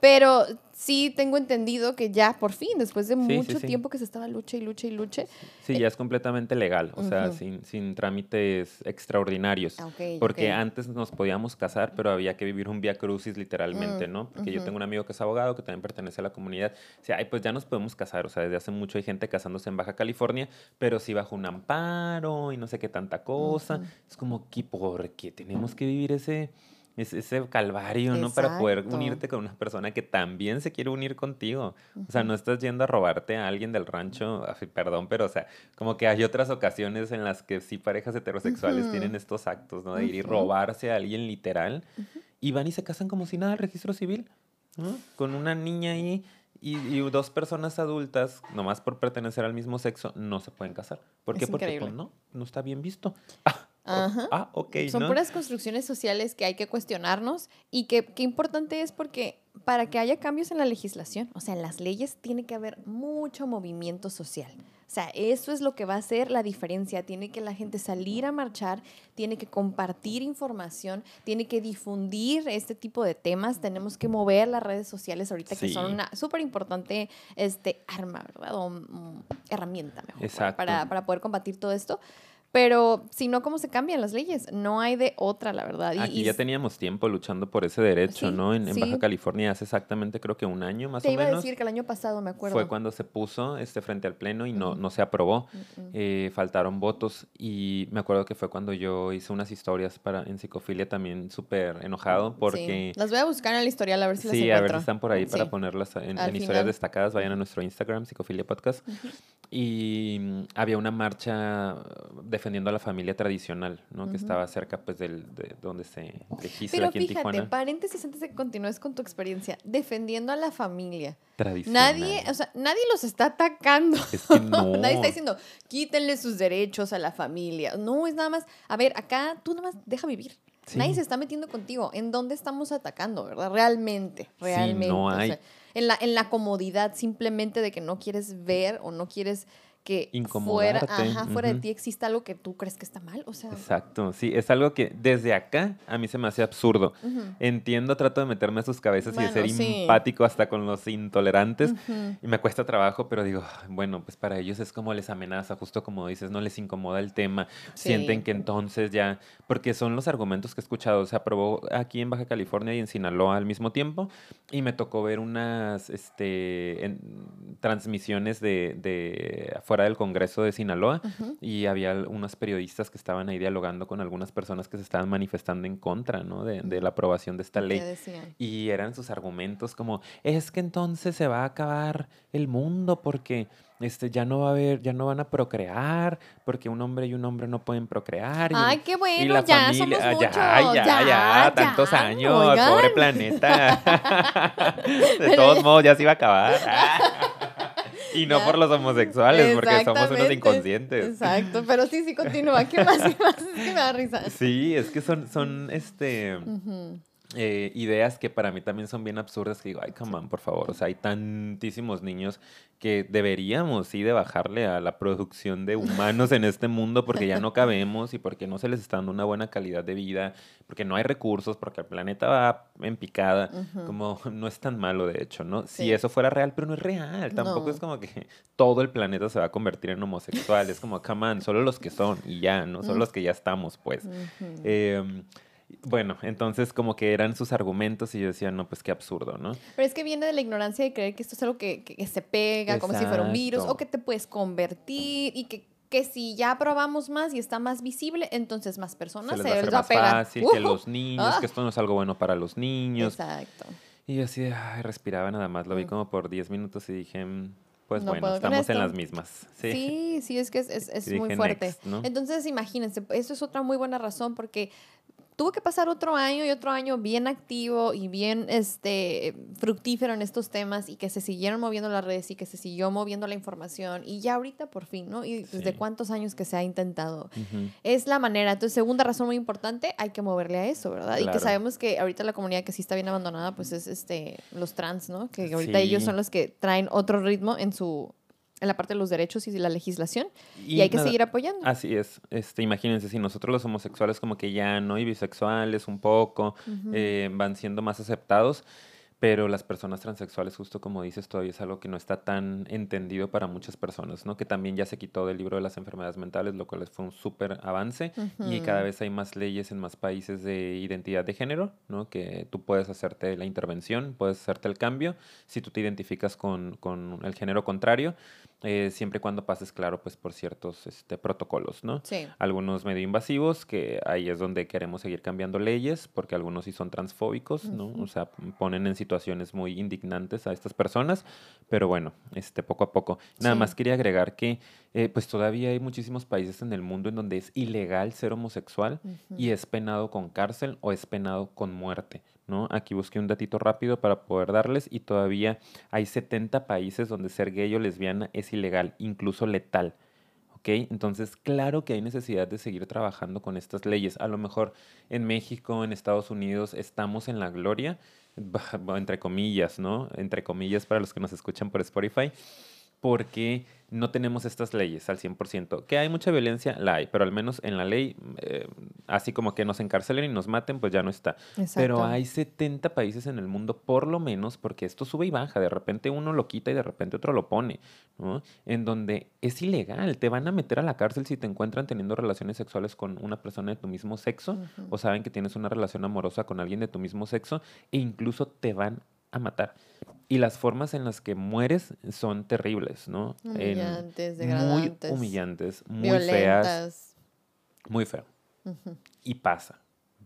Pero sí tengo entendido que ya por fin, después de mucho tiempo que se estaba lucha y lucha y lucha. Sí, ya es completamente legal, o sea, sin, sin, trámites extraordinarios. Ah, porque antes nos podíamos casar, pero había que vivir un vía crucis literalmente, mm, ¿no? Porque yo tengo un amigo que es abogado, que también pertenece a la comunidad. O sea, ay, pues ya nos podemos casar, o sea, desde hace mucho hay gente casándose en Baja California, pero sí bajo un amparo y no sé qué tanta cosa. Es como, que ¿por qué tenemos que vivir ese es ese calvario, ¿no? Para poder unirte con una persona que también se quiere unir contigo. O sea, no estás yendo a robarte a alguien del rancho, perdón, pero o sea, como que hay otras ocasiones en las que sí parejas heterosexuales tienen estos actos, ¿no? De ir y robarse a alguien literal y van y se casan como si nada al registro civil, ¿no? Con una niña ahí y, dos personas adultas, nomás por pertenecer al mismo sexo, no se pueden casar. ¿Por qué? Porque pues, no, no está bien visto. Ajá. Ah, ok. Son puras construcciones sociales que hay que cuestionarnos y que qué importante es porque para que haya cambios en la legislación, o sea, en las leyes, tiene que haber mucho movimiento social. O sea, eso es lo que va a hacer la diferencia. Tiene que la gente salir a marchar, tiene que compartir información, tiene que difundir este tipo de temas. Tenemos que mover las redes sociales ahorita, que son una súper importante este, arma, ¿verdad? O mm, herramienta, mejor, para, para poder combatir todo esto. Pero si no, ¿cómo se cambian las leyes? No hay de otra, la verdad. Y, Aquí ya teníamos tiempo luchando por ese derecho, ¿no? En, Baja California hace exactamente creo que un año más o menos. Te iba a decir que el año pasado, me acuerdo. Fue cuando se puso este frente al Pleno y no, no se aprobó. Eh, faltaron votos y me acuerdo que fue cuando yo hice unas historias para en Psicofilia también súper enojado porque... Las voy a buscar en el historial a ver si las Sí, a ver si están por ahí para ponerlas en, historias destacadas. Vayan a nuestro Instagram, Psicofilia Podcast. Y mm, había una marcha defendiendo a la familia tradicional, ¿no? Que estaba cerca, pues, del, de donde se registra aquí en Tijuana. Pero fíjate, paréntesis antes de que continúes con tu experiencia. Defendiendo a la familia. Tradicional. Nadie, o sea, nadie los está atacando. Es que [laughs] no. nadie está diciendo, quítenle sus derechos a la familia. No, es nada más, a ver, acá tú nada más deja vivir. Nadie se está metiendo contigo. ¿En dónde estamos atacando, verdad? Realmente, realmente. Sí, no hay. en, la, en la comodidad simplemente de que no quieres ver o no quieres que fuera, ajá, fuera de ti exista algo que tú crees que está mal, o sea. Exacto, sí, es algo que desde acá a mí se me hace absurdo. Entiendo, trato de meterme a sus cabezas y de ser empático hasta con los intolerantes y me cuesta trabajo, pero digo, bueno, pues para ellos es como les amenaza, justo como dices, no les incomoda el tema, sienten que entonces ya, porque son los argumentos que he escuchado, se aprobó aquí en Baja California y en Sinaloa al mismo tiempo y me tocó ver unas este, transmisiones de, de afuera del Congreso de Sinaloa y había unos periodistas que estaban ahí dialogando con algunas personas que se estaban manifestando en contra ¿no? de, la aprobación de esta ley. Y eran sus argumentos como, es que entonces se va a acabar el mundo porque este, ya no va a haber, ya no van a procrear, porque un hombre y un hombre no pueden procrear. Ay, qué bueno, ya somos ah, muchos. Ya, ya, ya, tantos años, pobre planeta. [laughs] [laughs] de todos modos, ya se iba a acabar. Y no por los homosexuales, porque somos unos inconscientes. Exacto, pero sí, sí, continúa. ¿Qué más? ¿Qué más? Es que me da risa. Sí, es que son, son este... Eh, ideas que para mí también son bien absurdas, que digo, ay, come on, por favor, o sea, hay tantísimos niños que deberíamos, sí, de bajarle a la producción de humanos en este mundo porque ya no cabemos y porque no se les está dando una buena calidad de vida, porque no hay recursos, porque el planeta va en picada, como [laughs] no es tan malo, de hecho, ¿no? Si eso fuera real, pero no es real, tampoco es como que todo el planeta se va a convertir en homosexual, es como, come on, solo los que son y ya, ¿no? Solo los que ya estamos, pues. Bueno, entonces como que eran sus argumentos y yo decía, no, pues qué absurdo, ¿no? Pero es que viene de la ignorancia de creer que esto es algo que, que, se pega como si fuera un virus o que te puedes convertir y que, que si ya probamos más y está más visible, entonces más personas se, les, va, a pegar. fácil, que los [laughs] niños, que esto no es algo bueno para los niños. Exacto. Y yo así, ay, respiraba nada más, lo vi mm. como por 10 minutos y dije, mm, pues bueno, estamos en las mismas. Sí, sí, es que es, es, muy fuerte. Entonces, imagínense, eso es otra muy buena razón porque tuvo que pasar otro año y otro año bien activo y bien este, fructífero en estos temas y que se siguieron moviendo las redes y que se siguió moviendo la información y ya ahorita por fin, ¿no? Y desde cuántos años que se ha intentado. Es la manera. Entonces, segunda razón muy importante, hay que moverle a eso, ¿verdad? Y que sabemos que ahorita la comunidad que sí está bien abandonada, pues es este, los trans, ¿no? Que ahorita ellos son los que traen otro ritmo en su en la parte de los derechos y de la legislación y, hay que seguir apoyando. Así es. Este, imagínense, si nosotros los homosexuales como que ya no y bisexuales un poco eh, van siendo más aceptados, pero las personas transexuales, justo como dices, todavía es algo que no está tan entendido para muchas personas, ¿no? Que también ya se quitó del libro de las enfermedades mentales, lo cual fue un súper avance y cada vez hay más leyes en más países de identidad de género, ¿no? Que tú puedes hacerte la intervención, puedes hacerte el cambio si tú te identificas con, con el género contrario eh, siempre y cuando pases, claro, pues por ciertos este, protocolos, ¿no? Sí. Algunos medio invasivos, que ahí es donde queremos seguir cambiando leyes, porque algunos sí son transfóbicos, ¿no? O sea, ponen en situaciones muy indignantes a estas personas, pero bueno, este, poco a poco. Nada más quería agregar que, eh, pues todavía hay muchísimos países en el mundo en donde es ilegal ser homosexual y es penado con cárcel o es penado con muerte. ¿No? Aquí busqué un datito rápido para poder darles y todavía hay 70 países donde ser gay o lesbiana es ilegal, incluso letal. ¿ok? Entonces, claro que hay necesidad de seguir trabajando con estas leyes. A lo mejor en México, en Estados Unidos, estamos en la gloria, [laughs] entre comillas, ¿no? Entre comillas para los que nos escuchan por Spotify, porque no tenemos estas leyes al 100%. Que hay mucha violencia, la hay, pero al menos en la ley, eh, así como que nos encarcelen y nos maten, pues ya no está. Pero hay 70 países en el mundo, por lo menos, porque esto sube y baja, de repente uno lo quita y de repente otro lo pone, ¿no? En donde es ilegal, te van a meter a la cárcel si te encuentran teniendo relaciones sexuales con una persona de tu mismo sexo, o saben que tienes una relación amorosa con alguien de tu mismo sexo, e incluso te van a matar. Y las formas en las que mueres son terribles, ¿no? Humillantes, degradantes. Muy humillantes, muy feas. Muy feo. Y pasa.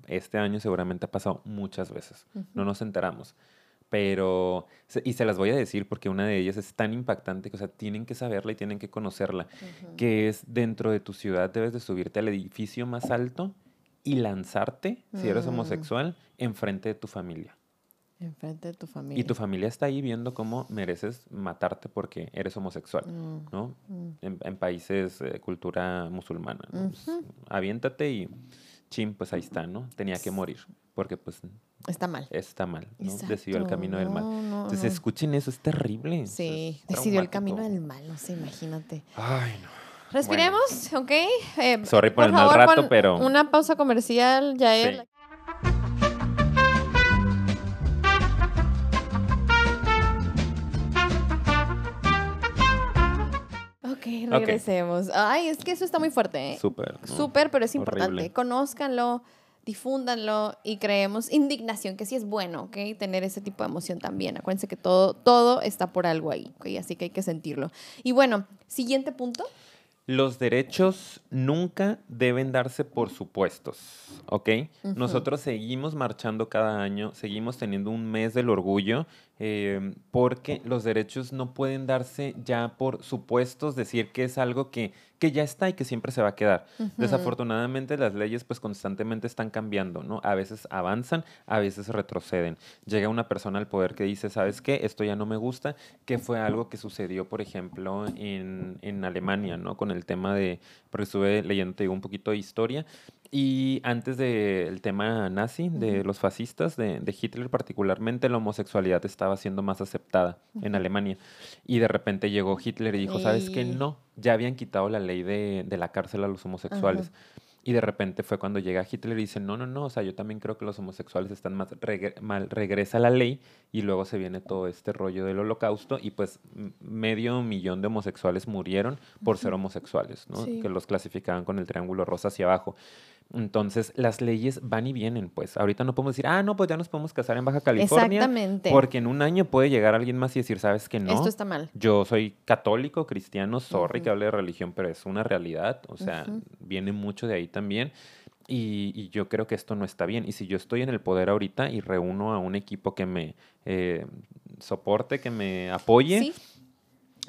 Este año seguramente ha pasado muchas veces. No nos enteramos. Pero, y se las voy a decir porque una de ellas es tan impactante que, o sea, tienen que saberla y tienen que conocerla, que es dentro de tu ciudad debes de subirte al edificio más alto y lanzarte, si eres mm. homosexual, enfrente de tu familia. Enfrente de tu familia. Y tu familia está ahí viendo cómo mereces matarte porque eres homosexual, mm, ¿no? Mm. En, países de cultura musulmana. ¿no? Pues, aviéntate y chim, pues ahí está, ¿no? Tenía que morir porque pues Está mal. Está mal, ¿no? Decidió el camino del mal. Entonces, escuchen eso, es terrible. Sí, decidió el camino del mal, no sé, imagínate. Ay, no. Respiremos, ¿ok? Eh, Sorry por, el mal rato, pero... Una pausa comercial, ya es. Ok, regresemos. Ay, es que eso está muy fuerte. ¿eh? Súper. Súper, pero es importante. Conózcanlo difúndanlo y creemos indignación, que sí es bueno, ¿ok? Tener ese tipo de emoción también. Acuérdense que todo, todo está por algo ahí, ¿ok? Así que hay que sentirlo. Y bueno, siguiente punto. Los derechos nunca deben darse por supuestos, ¿ok? Nosotros seguimos marchando cada año, seguimos teniendo un mes del orgullo, eh, porque los derechos no pueden darse ya por supuestos, decir que es algo que que ya está y que siempre se va a quedar. Desafortunadamente las leyes pues constantemente están cambiando, ¿no? A veces avanzan, a veces retroceden. Llega una persona al poder que dice, ¿sabes qué? Esto ya no me gusta, que fue algo que sucedió, por ejemplo, en, en Alemania, ¿no? Con el tema de, porque estuve leyendo, te digo, un poquito de historia, y antes del tema nazi, de los fascistas, de, Hitler particularmente, la homosexualidad estaba siendo más aceptada en Alemania. Y de repente llegó Hitler y dijo, ¿sabes qué? No, ya habían quitado la ley de, la cárcel a los homosexuales. Y de repente fue cuando llega Hitler y dice, no, no, no, o sea, yo también creo que los homosexuales están más mal, regresa la ley y luego se viene todo este rollo del holocausto y pues medio millón de homosexuales murieron por ser homosexuales, ¿no? Que los clasificaban con el triángulo rosa hacia abajo. Entonces, las leyes van y vienen, pues. Ahorita no podemos decir, ah, no, pues ya nos podemos casar en Baja California. Exactamente. Porque en un año puede llegar alguien más y decir, ¿sabes que no? Esto está mal. Yo soy católico, cristiano, sorry que hable de religión, pero es una realidad. O sea, viene mucho de ahí también. Y, yo creo que esto no está bien. Y si yo estoy en el poder ahorita y reúno a un equipo que me eh, soporte, que me apoye, ¿Sí?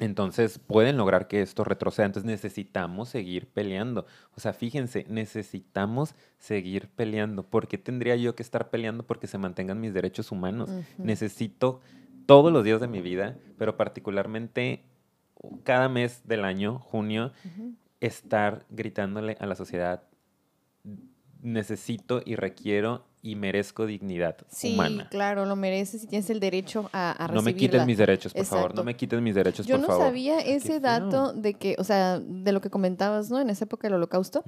Entonces pueden lograr que esto retroceda. Entonces necesitamos seguir peleando. O sea, fíjense, necesitamos seguir peleando. ¿Por qué tendría yo que estar peleando porque se mantengan mis derechos humanos? Necesito todos los días de mi vida, pero particularmente cada mes del año, junio, estar gritándole a la sociedad, necesito y requiero y merezco dignidad sí, claro, lo mereces y tienes el derecho a, a No me quiten mis derechos, por favor. No me quiten mis derechos, por favor. Yo no sabía ese dato de que, o sea, de lo que comentabas, ¿no? En esa época del holocausto.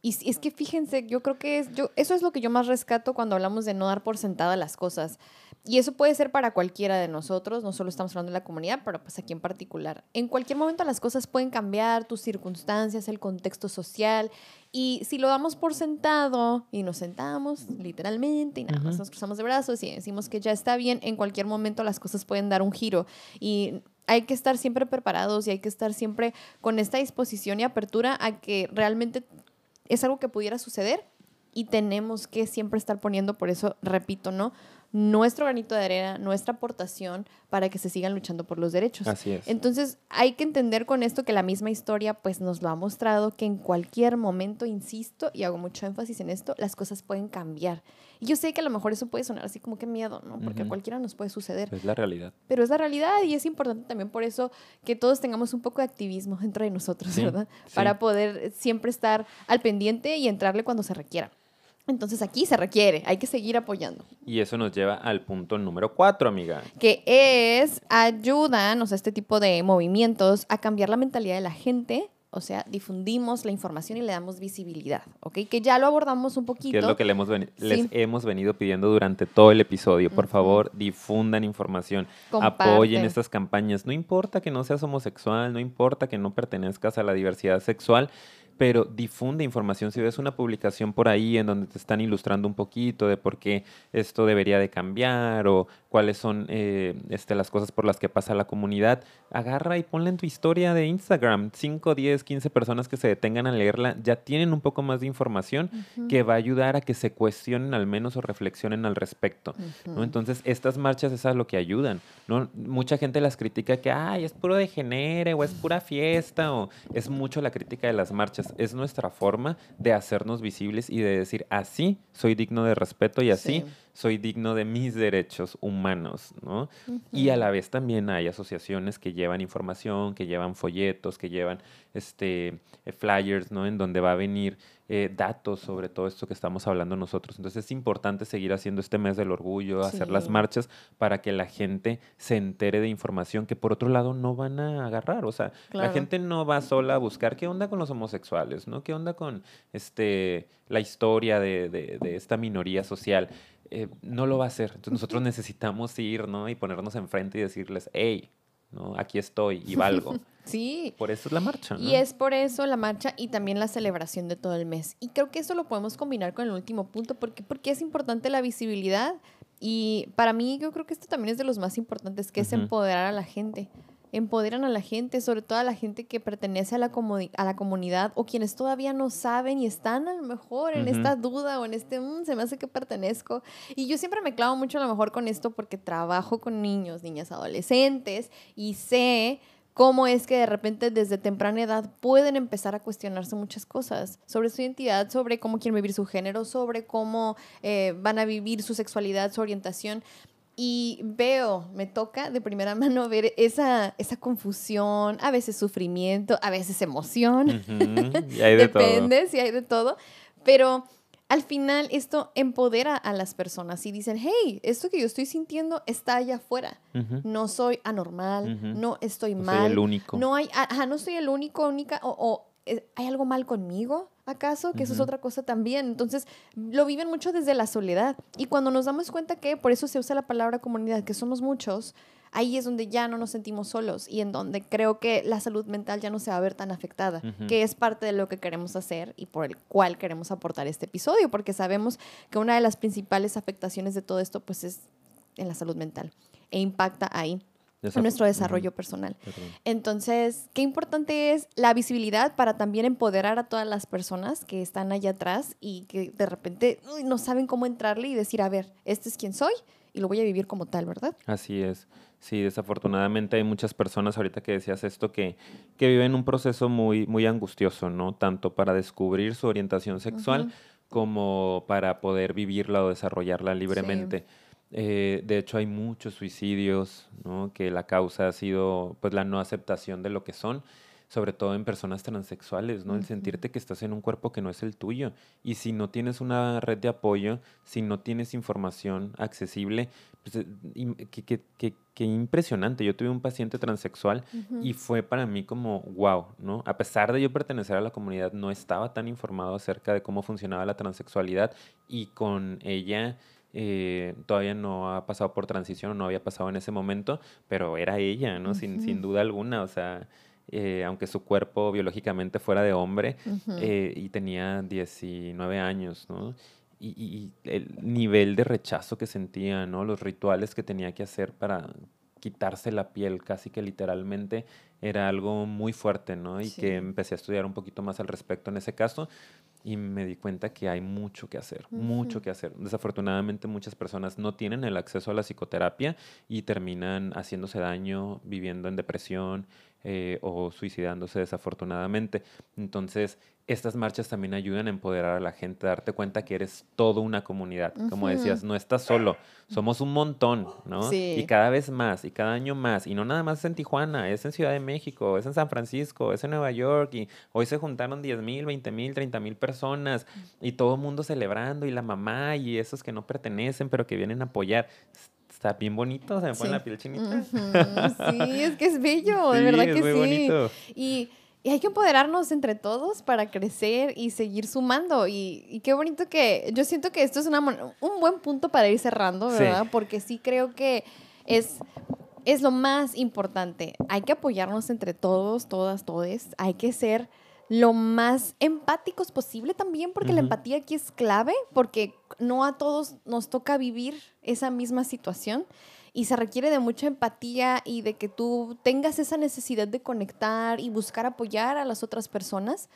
Y es que fíjense, yo creo que es, yo, eso es lo que yo más rescato cuando hablamos de no dar por sentada las cosas. Y eso puede ser para cualquiera de nosotros, no solo estamos hablando de la comunidad, pero pues aquí en particular. En cualquier momento las cosas pueden cambiar, tus circunstancias, el contexto social. Y si lo damos por sentado y nos sentamos literalmente y nada más nos cruzamos de brazos y decimos que ya está bien, en cualquier momento las cosas pueden dar un giro. Y hay que estar siempre preparados y hay que estar siempre con esta disposición y apertura a que realmente es algo que pudiera suceder y tenemos que siempre estar poniendo, por eso repito, ¿no? Nuestro granito de arena, nuestra aportación para que se sigan luchando por los derechos. Así es. Entonces, hay que entender con esto que la misma historia pues nos lo ha mostrado que en cualquier momento, insisto, y hago mucho énfasis en esto, las cosas pueden cambiar. Y yo sé que a lo mejor eso puede sonar así como que miedo, ¿no? Porque a cualquiera nos puede suceder. Es la realidad. Pero es la realidad y es importante también por eso que todos tengamos un poco de activismo [laughs] dentro de nosotros, ¿verdad? Para poder siempre estar al pendiente y entrarle cuando se requiera. Entonces aquí se requiere, hay que seguir apoyando. Y eso nos lleva al punto número cuatro, amiga. Que es, ayudan, o sea, este tipo de movimientos a cambiar la mentalidad de la gente. O sea, difundimos la información y le damos visibilidad, ¿ok? Que ya lo abordamos un poquito. Que es lo que les hemos venido pidiendo durante todo el episodio. Por favor, difundan información. Apoyen estas campañas. No importa que no seas homosexual, no importa que no pertenezcas a la diversidad sexual pero difunde información. Si ves una publicación por ahí en donde te están ilustrando un poquito de por qué esto debería de cambiar o cuáles son eh, este, las cosas por las que pasa la comunidad, agarra y ponle en tu historia de Instagram. 5, 10, 15 personas que se detengan a leerla ya tienen un poco más de información que va a ayudar a que se cuestionen al menos o reflexionen al respecto. ¿no? Entonces, estas marchas es a lo que ayudan. ¿no? Mucha gente las critica que, ay, es puro degenere o es pura fiesta o es mucho la crítica de las marchas es nuestra forma de hacernos visibles y de decir, así soy digno de respeto y así soy digno de mis derechos humanos, ¿no? Y a la vez también hay asociaciones que llevan información, que llevan folletos, que llevan este, eh, flyers, ¿no? En donde va a venir eh, datos sobre todo esto que estamos hablando nosotros. Entonces es importante seguir haciendo este mes del orgullo, hacer las marchas para que la gente se entere de información que por otro lado no van a agarrar. O sea, la gente no va sola a buscar qué onda con los homosexuales, ¿no? ¿Qué onda con este, la historia de, de, esta minoría social? Eh, no lo va a hacer. Entonces nosotros necesitamos ir, ¿no? Y ponernos enfrente y decirles, hey, ¿no? Aquí estoy y valgo. [laughs] Sí. Por eso es la marcha. Y es por eso la marcha y también la celebración de todo el mes. Y creo que eso lo podemos combinar con el último punto, porque, porque es importante la visibilidad. Y para mí yo creo que esto también es de los más importantes, que es empoderar a la gente empoderan a la gente, sobre todo a la gente que pertenece a la, a la comunidad o quienes todavía no saben y están a lo mejor en esta duda o en este, mm, se me hace que pertenezco. Y yo siempre me clavo mucho a lo mejor con esto porque trabajo con niños, niñas, adolescentes y sé cómo es que de repente desde temprana edad pueden empezar a cuestionarse muchas cosas sobre su identidad, sobre cómo quieren vivir su género, sobre cómo eh, van a vivir su sexualidad, su orientación y veo, me toca de primera [laughs] mano ver esa, esa confusión, a veces sufrimiento, a veces emoción. [laughs] Depende si hay de todo. Pero al final esto empodera a las personas y dicen, hey, esto que yo estoy sintiendo está allá afuera. No soy anormal, no estoy mal. Soy el único. No hay, ajá, no soy el único, única, o, o eh, ¿hay algo mal conmigo? ¿Acaso? Que eso es otra cosa también. Entonces, lo viven mucho desde la soledad. Y cuando nos damos cuenta que, por eso se usa la palabra comunidad, que somos muchos, ahí es donde ya no nos sentimos solos y en donde creo que la salud mental ya no se va a ver tan afectada, que es parte de lo que queremos hacer y por el cual queremos aportar este episodio, porque sabemos que una de las principales afectaciones de todo esto, pues es en la salud mental e impacta ahí en nuestro desarrollo personal. Entonces, qué importante es la visibilidad para también empoderar a todas las personas que están allá atrás y que de repente no saben cómo entrarle y decir, a ver, este es quien soy y lo voy a vivir como tal, ¿verdad? Así es. Sí, desafortunadamente hay muchas personas ahorita que decías esto que, que viven un proceso muy, muy angustioso, ¿no? Tanto para descubrir su orientación sexual como para poder vivirla o desarrollarla libremente. Eh, de hecho, hay muchos suicidios, ¿no? Que la causa ha sido, pues, la no aceptación de lo que son, sobre todo en personas transexuales, ¿no? El sentirte que estás en un cuerpo que no es el tuyo. Y si no tienes una red de apoyo, si no tienes información accesible, pues, eh, qué, impresionante. Yo tuve un paciente transexual y fue para mí como, wow, ¿no? A pesar de yo pertenecer a la comunidad, no estaba tan informado acerca de cómo funcionaba la transexualidad y con ella eh, todavía no ha pasado por transición, no había pasado en ese momento, pero era ella, ¿no? sin, sin duda alguna, o sea, eh, aunque su cuerpo biológicamente fuera de hombre eh, y tenía 19 años, ¿no? Y, y, el nivel de rechazo que sentía, ¿no? Los rituales que tenía que hacer para quitarse la piel casi que literalmente era algo muy fuerte, ¿no? Y que empecé a estudiar un poquito más al respecto en ese caso y me di cuenta que hay mucho que hacer, mucho que hacer. Desafortunadamente muchas personas no tienen el acceso a la psicoterapia y terminan haciéndose daño, viviendo en depresión eh, o suicidándose desafortunadamente. Entonces, estas marchas también ayudan a empoderar a la gente, a darte cuenta que eres toda una comunidad. Como decías, no estás solo, somos un montón, ¿no? Y cada vez más, y cada año más. Y no nada más en Tijuana, es en Ciudad de México, es en San Francisco, es en Nueva York. Y hoy se juntaron 10 mil, 20 mil, 30 mil personas. Y todo el mundo celebrando, y la mamá, y esos que no pertenecen, pero que vienen a apoyar está bien bonito, se me pone la piel chinita. Sí, es que es bello, de verdad que sí. Bonito. Y y hay que empoderarnos entre todos para crecer y seguir sumando. Y, qué bonito que yo siento que esto es una, un buen punto para ir cerrando, ¿verdad? Porque sí creo que es, es lo más importante. Hay que apoyarnos entre todos, todas, todes. Hay que ser lo más empáticos posible también, porque la empatía aquí es clave, porque no a todos nos toca vivir esa misma situación y se requiere de mucha empatía y de que tú tengas esa necesidad de conectar y buscar apoyar a las otras personas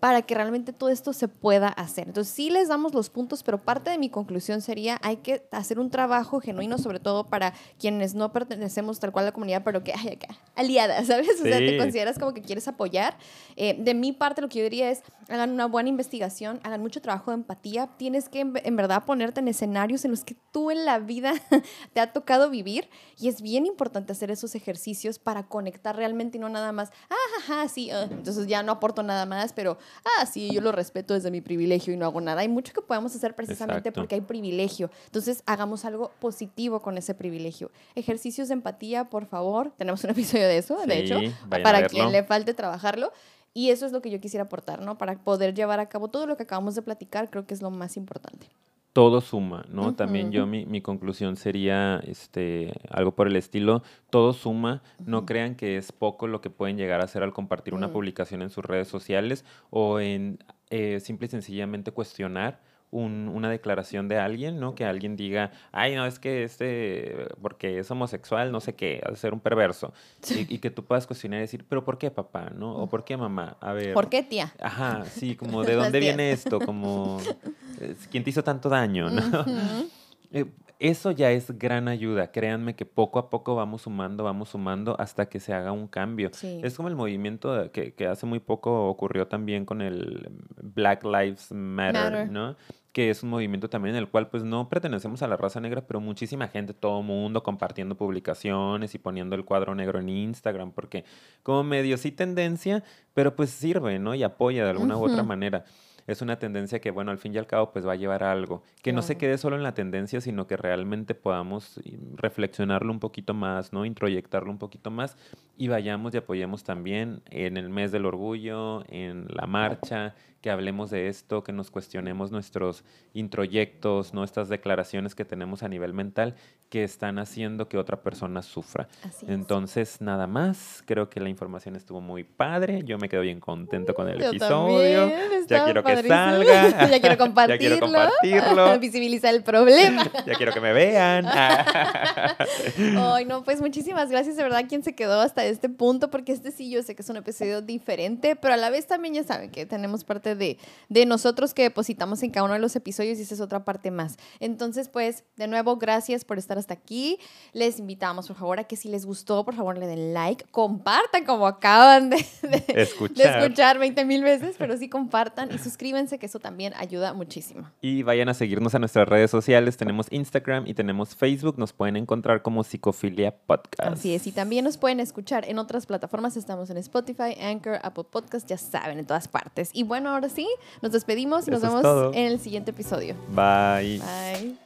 para que realmente todo esto se pueda hacer. Entonces sí les damos los puntos, pero parte de mi conclusión sería hay que hacer un trabajo genuino, sobre todo para quienes no pertenecemos tal cual a la comunidad, pero que hay acá, aliada, ¿sabes? O sea, te consideras como que quieres apoyar. Eh, de mi parte lo que yo diría es hagan una buena investigación, hagan mucho trabajo de empatía, tienes que en, verdad ponerte en escenarios en los que tú en la vida [laughs] te ha tocado vivir y es bien importante hacer esos ejercicios para conectar realmente y no nada más, ah, ja, sí, ah". entonces ya no aporto nada más, pero ah, sí, yo lo respeto desde mi privilegio y no hago nada. Hay mucho que podemos hacer precisamente porque hay privilegio. Entonces, hagamos algo positivo con ese privilegio. Ejercicios de empatía, por favor. Tenemos un episodio de eso, de hecho, para quien le falte trabajarlo. Y eso es lo que yo quisiera aportar, ¿no? Para poder llevar a cabo todo lo que acabamos de platicar, creo que es lo más importante todo suma, ¿no? También yo mi, mi, conclusión sería este, algo por el estilo, todo suma, no crean que es poco lo que pueden llegar a hacer al compartir una publicación en sus redes sociales o en eh, simple y sencillamente cuestionar una declaración de alguien, ¿no? Que alguien diga, ay, no, es que este, porque es homosexual, no sé qué, ha de ser un perverso. Y, que tú puedas cuestionar y decir, pero ¿por qué papá, no? O ¿por qué mamá? A ver. ¿Por qué tía? Ajá, sí, [laughs] como de dónde viene esto, como, [laughs] ¿quién te hizo tanto daño, no? [laughs] eso ya es gran ayuda. Créanme que poco a poco vamos sumando, vamos sumando hasta que se haga un cambio. Es como el movimiento que, que, hace muy poco ocurrió también con el Black Lives Matter, ¿no? que es un movimiento también en el cual pues no pertenecemos a la raza negra, pero muchísima gente, todo mundo compartiendo publicaciones y poniendo el cuadro negro en Instagram, porque como medio sí tendencia, pero pues sirve, ¿no? Y apoya de alguna u otra manera es una tendencia que, bueno, al fin y al cabo, pues va a llevar a algo. Que no se quede solo en la tendencia, sino que realmente podamos reflexionarlo un poquito más, ¿no? Introyectarlo un poquito más y vayamos y apoyemos también en el mes del orgullo, en la marcha, que hablemos de esto, que nos cuestionemos nuestros introyectos, ¿no? Estas declaraciones que tenemos a nivel mental que están haciendo que otra persona sufra. Entonces, nada más, creo que la información estuvo muy padre, yo me quedo bien contento con el episodio, [laughs] ya quiero que [laughs] salga, ya quiero compartirlo, ya quiero compartirlo, [laughs] visibilizar el problema, ya quiero que me vean. Ay, no, pues muchísimas gracias de verdad a quien se quedó hasta este punto, porque este sí yo sé que es un episodio diferente, pero a la vez también ya saben que tenemos parte de, de nosotros que depositamos en cada uno de los episodios y esa es otra parte más. Entonces, pues, de nuevo, gracias por estar hasta aquí. Les invitamos, por favor, a que si les gustó, por favor, le den like, compartan como acaban de, escuchar. de escuchar 20 mil veces, pero sí compartan y suscríbanse, que eso también ayuda muchísimo. Y vayan a seguirnos a nuestras redes sociales. Tenemos Instagram y tenemos Facebook. Nos pueden encontrar como Psicofilia Podcast. Así es, y también nos pueden escuchar en otras plataformas. Estamos en Spotify, Anchor, Apple Podcast, ya saben, en todas partes. Y bueno, ahora sí, nos despedimos y nos vemos en el siguiente episodio. Bye. Bye.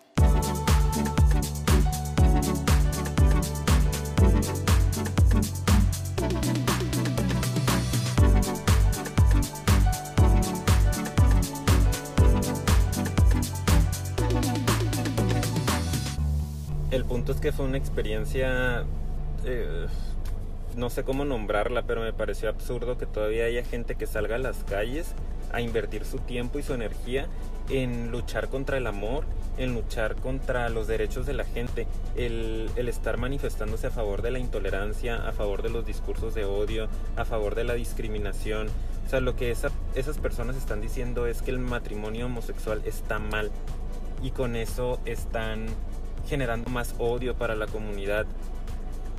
El punto es que fue una experiencia eh, no sé cómo nombrarla, pero me pareció absurdo que todavía haya gente que salga a las calles a invertir su tiempo y su energía en luchar contra el amor, en luchar contra los derechos de la gente, el, estar manifestándose a favor de la intolerancia, a favor de los discursos de odio, a favor de la discriminación. O sea, lo que esas personas están diciendo es que el matrimonio homosexual está mal y con eso están generando más odio para la comunidad.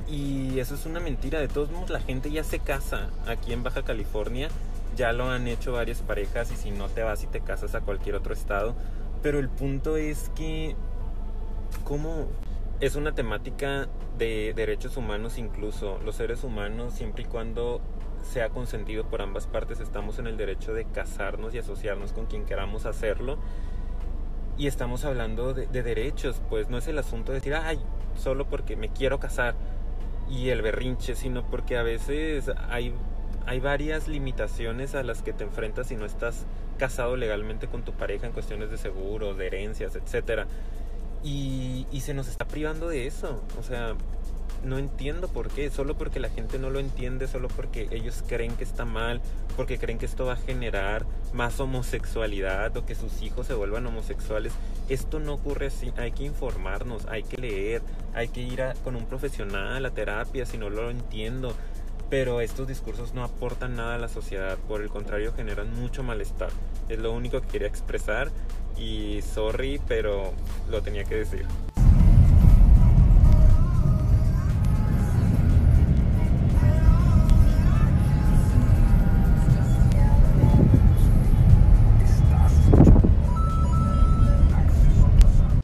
Y eso es una mentira. De todos modos, la gente ya se casa aquí en Baja California. Ya lo han hecho varias parejas y si no te vas y te casas a cualquier otro estado. Pero el punto es que, como es una temática de derechos humanos incluso. Los seres humanos, siempre y cuando sea consentido por ambas partes, estamos en el derecho de casarnos y asociarnos con quien queramos hacerlo. Y estamos hablando de, de derechos, pues no es el asunto de decir, ay, solo porque me quiero casar y el berrinche, sino porque a veces hay, hay varias limitaciones a las que te enfrentas si no estás casado legalmente con tu pareja en cuestiones de seguro, de herencias, etc. Y, y se nos está privando de eso. O sea, no entiendo por qué, solo porque la gente no lo entiende, solo porque ellos creen que está mal, porque creen que esto va a generar más homosexualidad o que sus hijos se vuelvan homosexuales. Esto no ocurre así, hay que informarnos, hay que leer, hay que ir con un profesional a terapia si no lo entiendo. pero estos discursos no aportan nada a la sociedad, por el contrario generan mucho malestar. Es lo único que quería expresar y sorry, pero lo tenía que decir.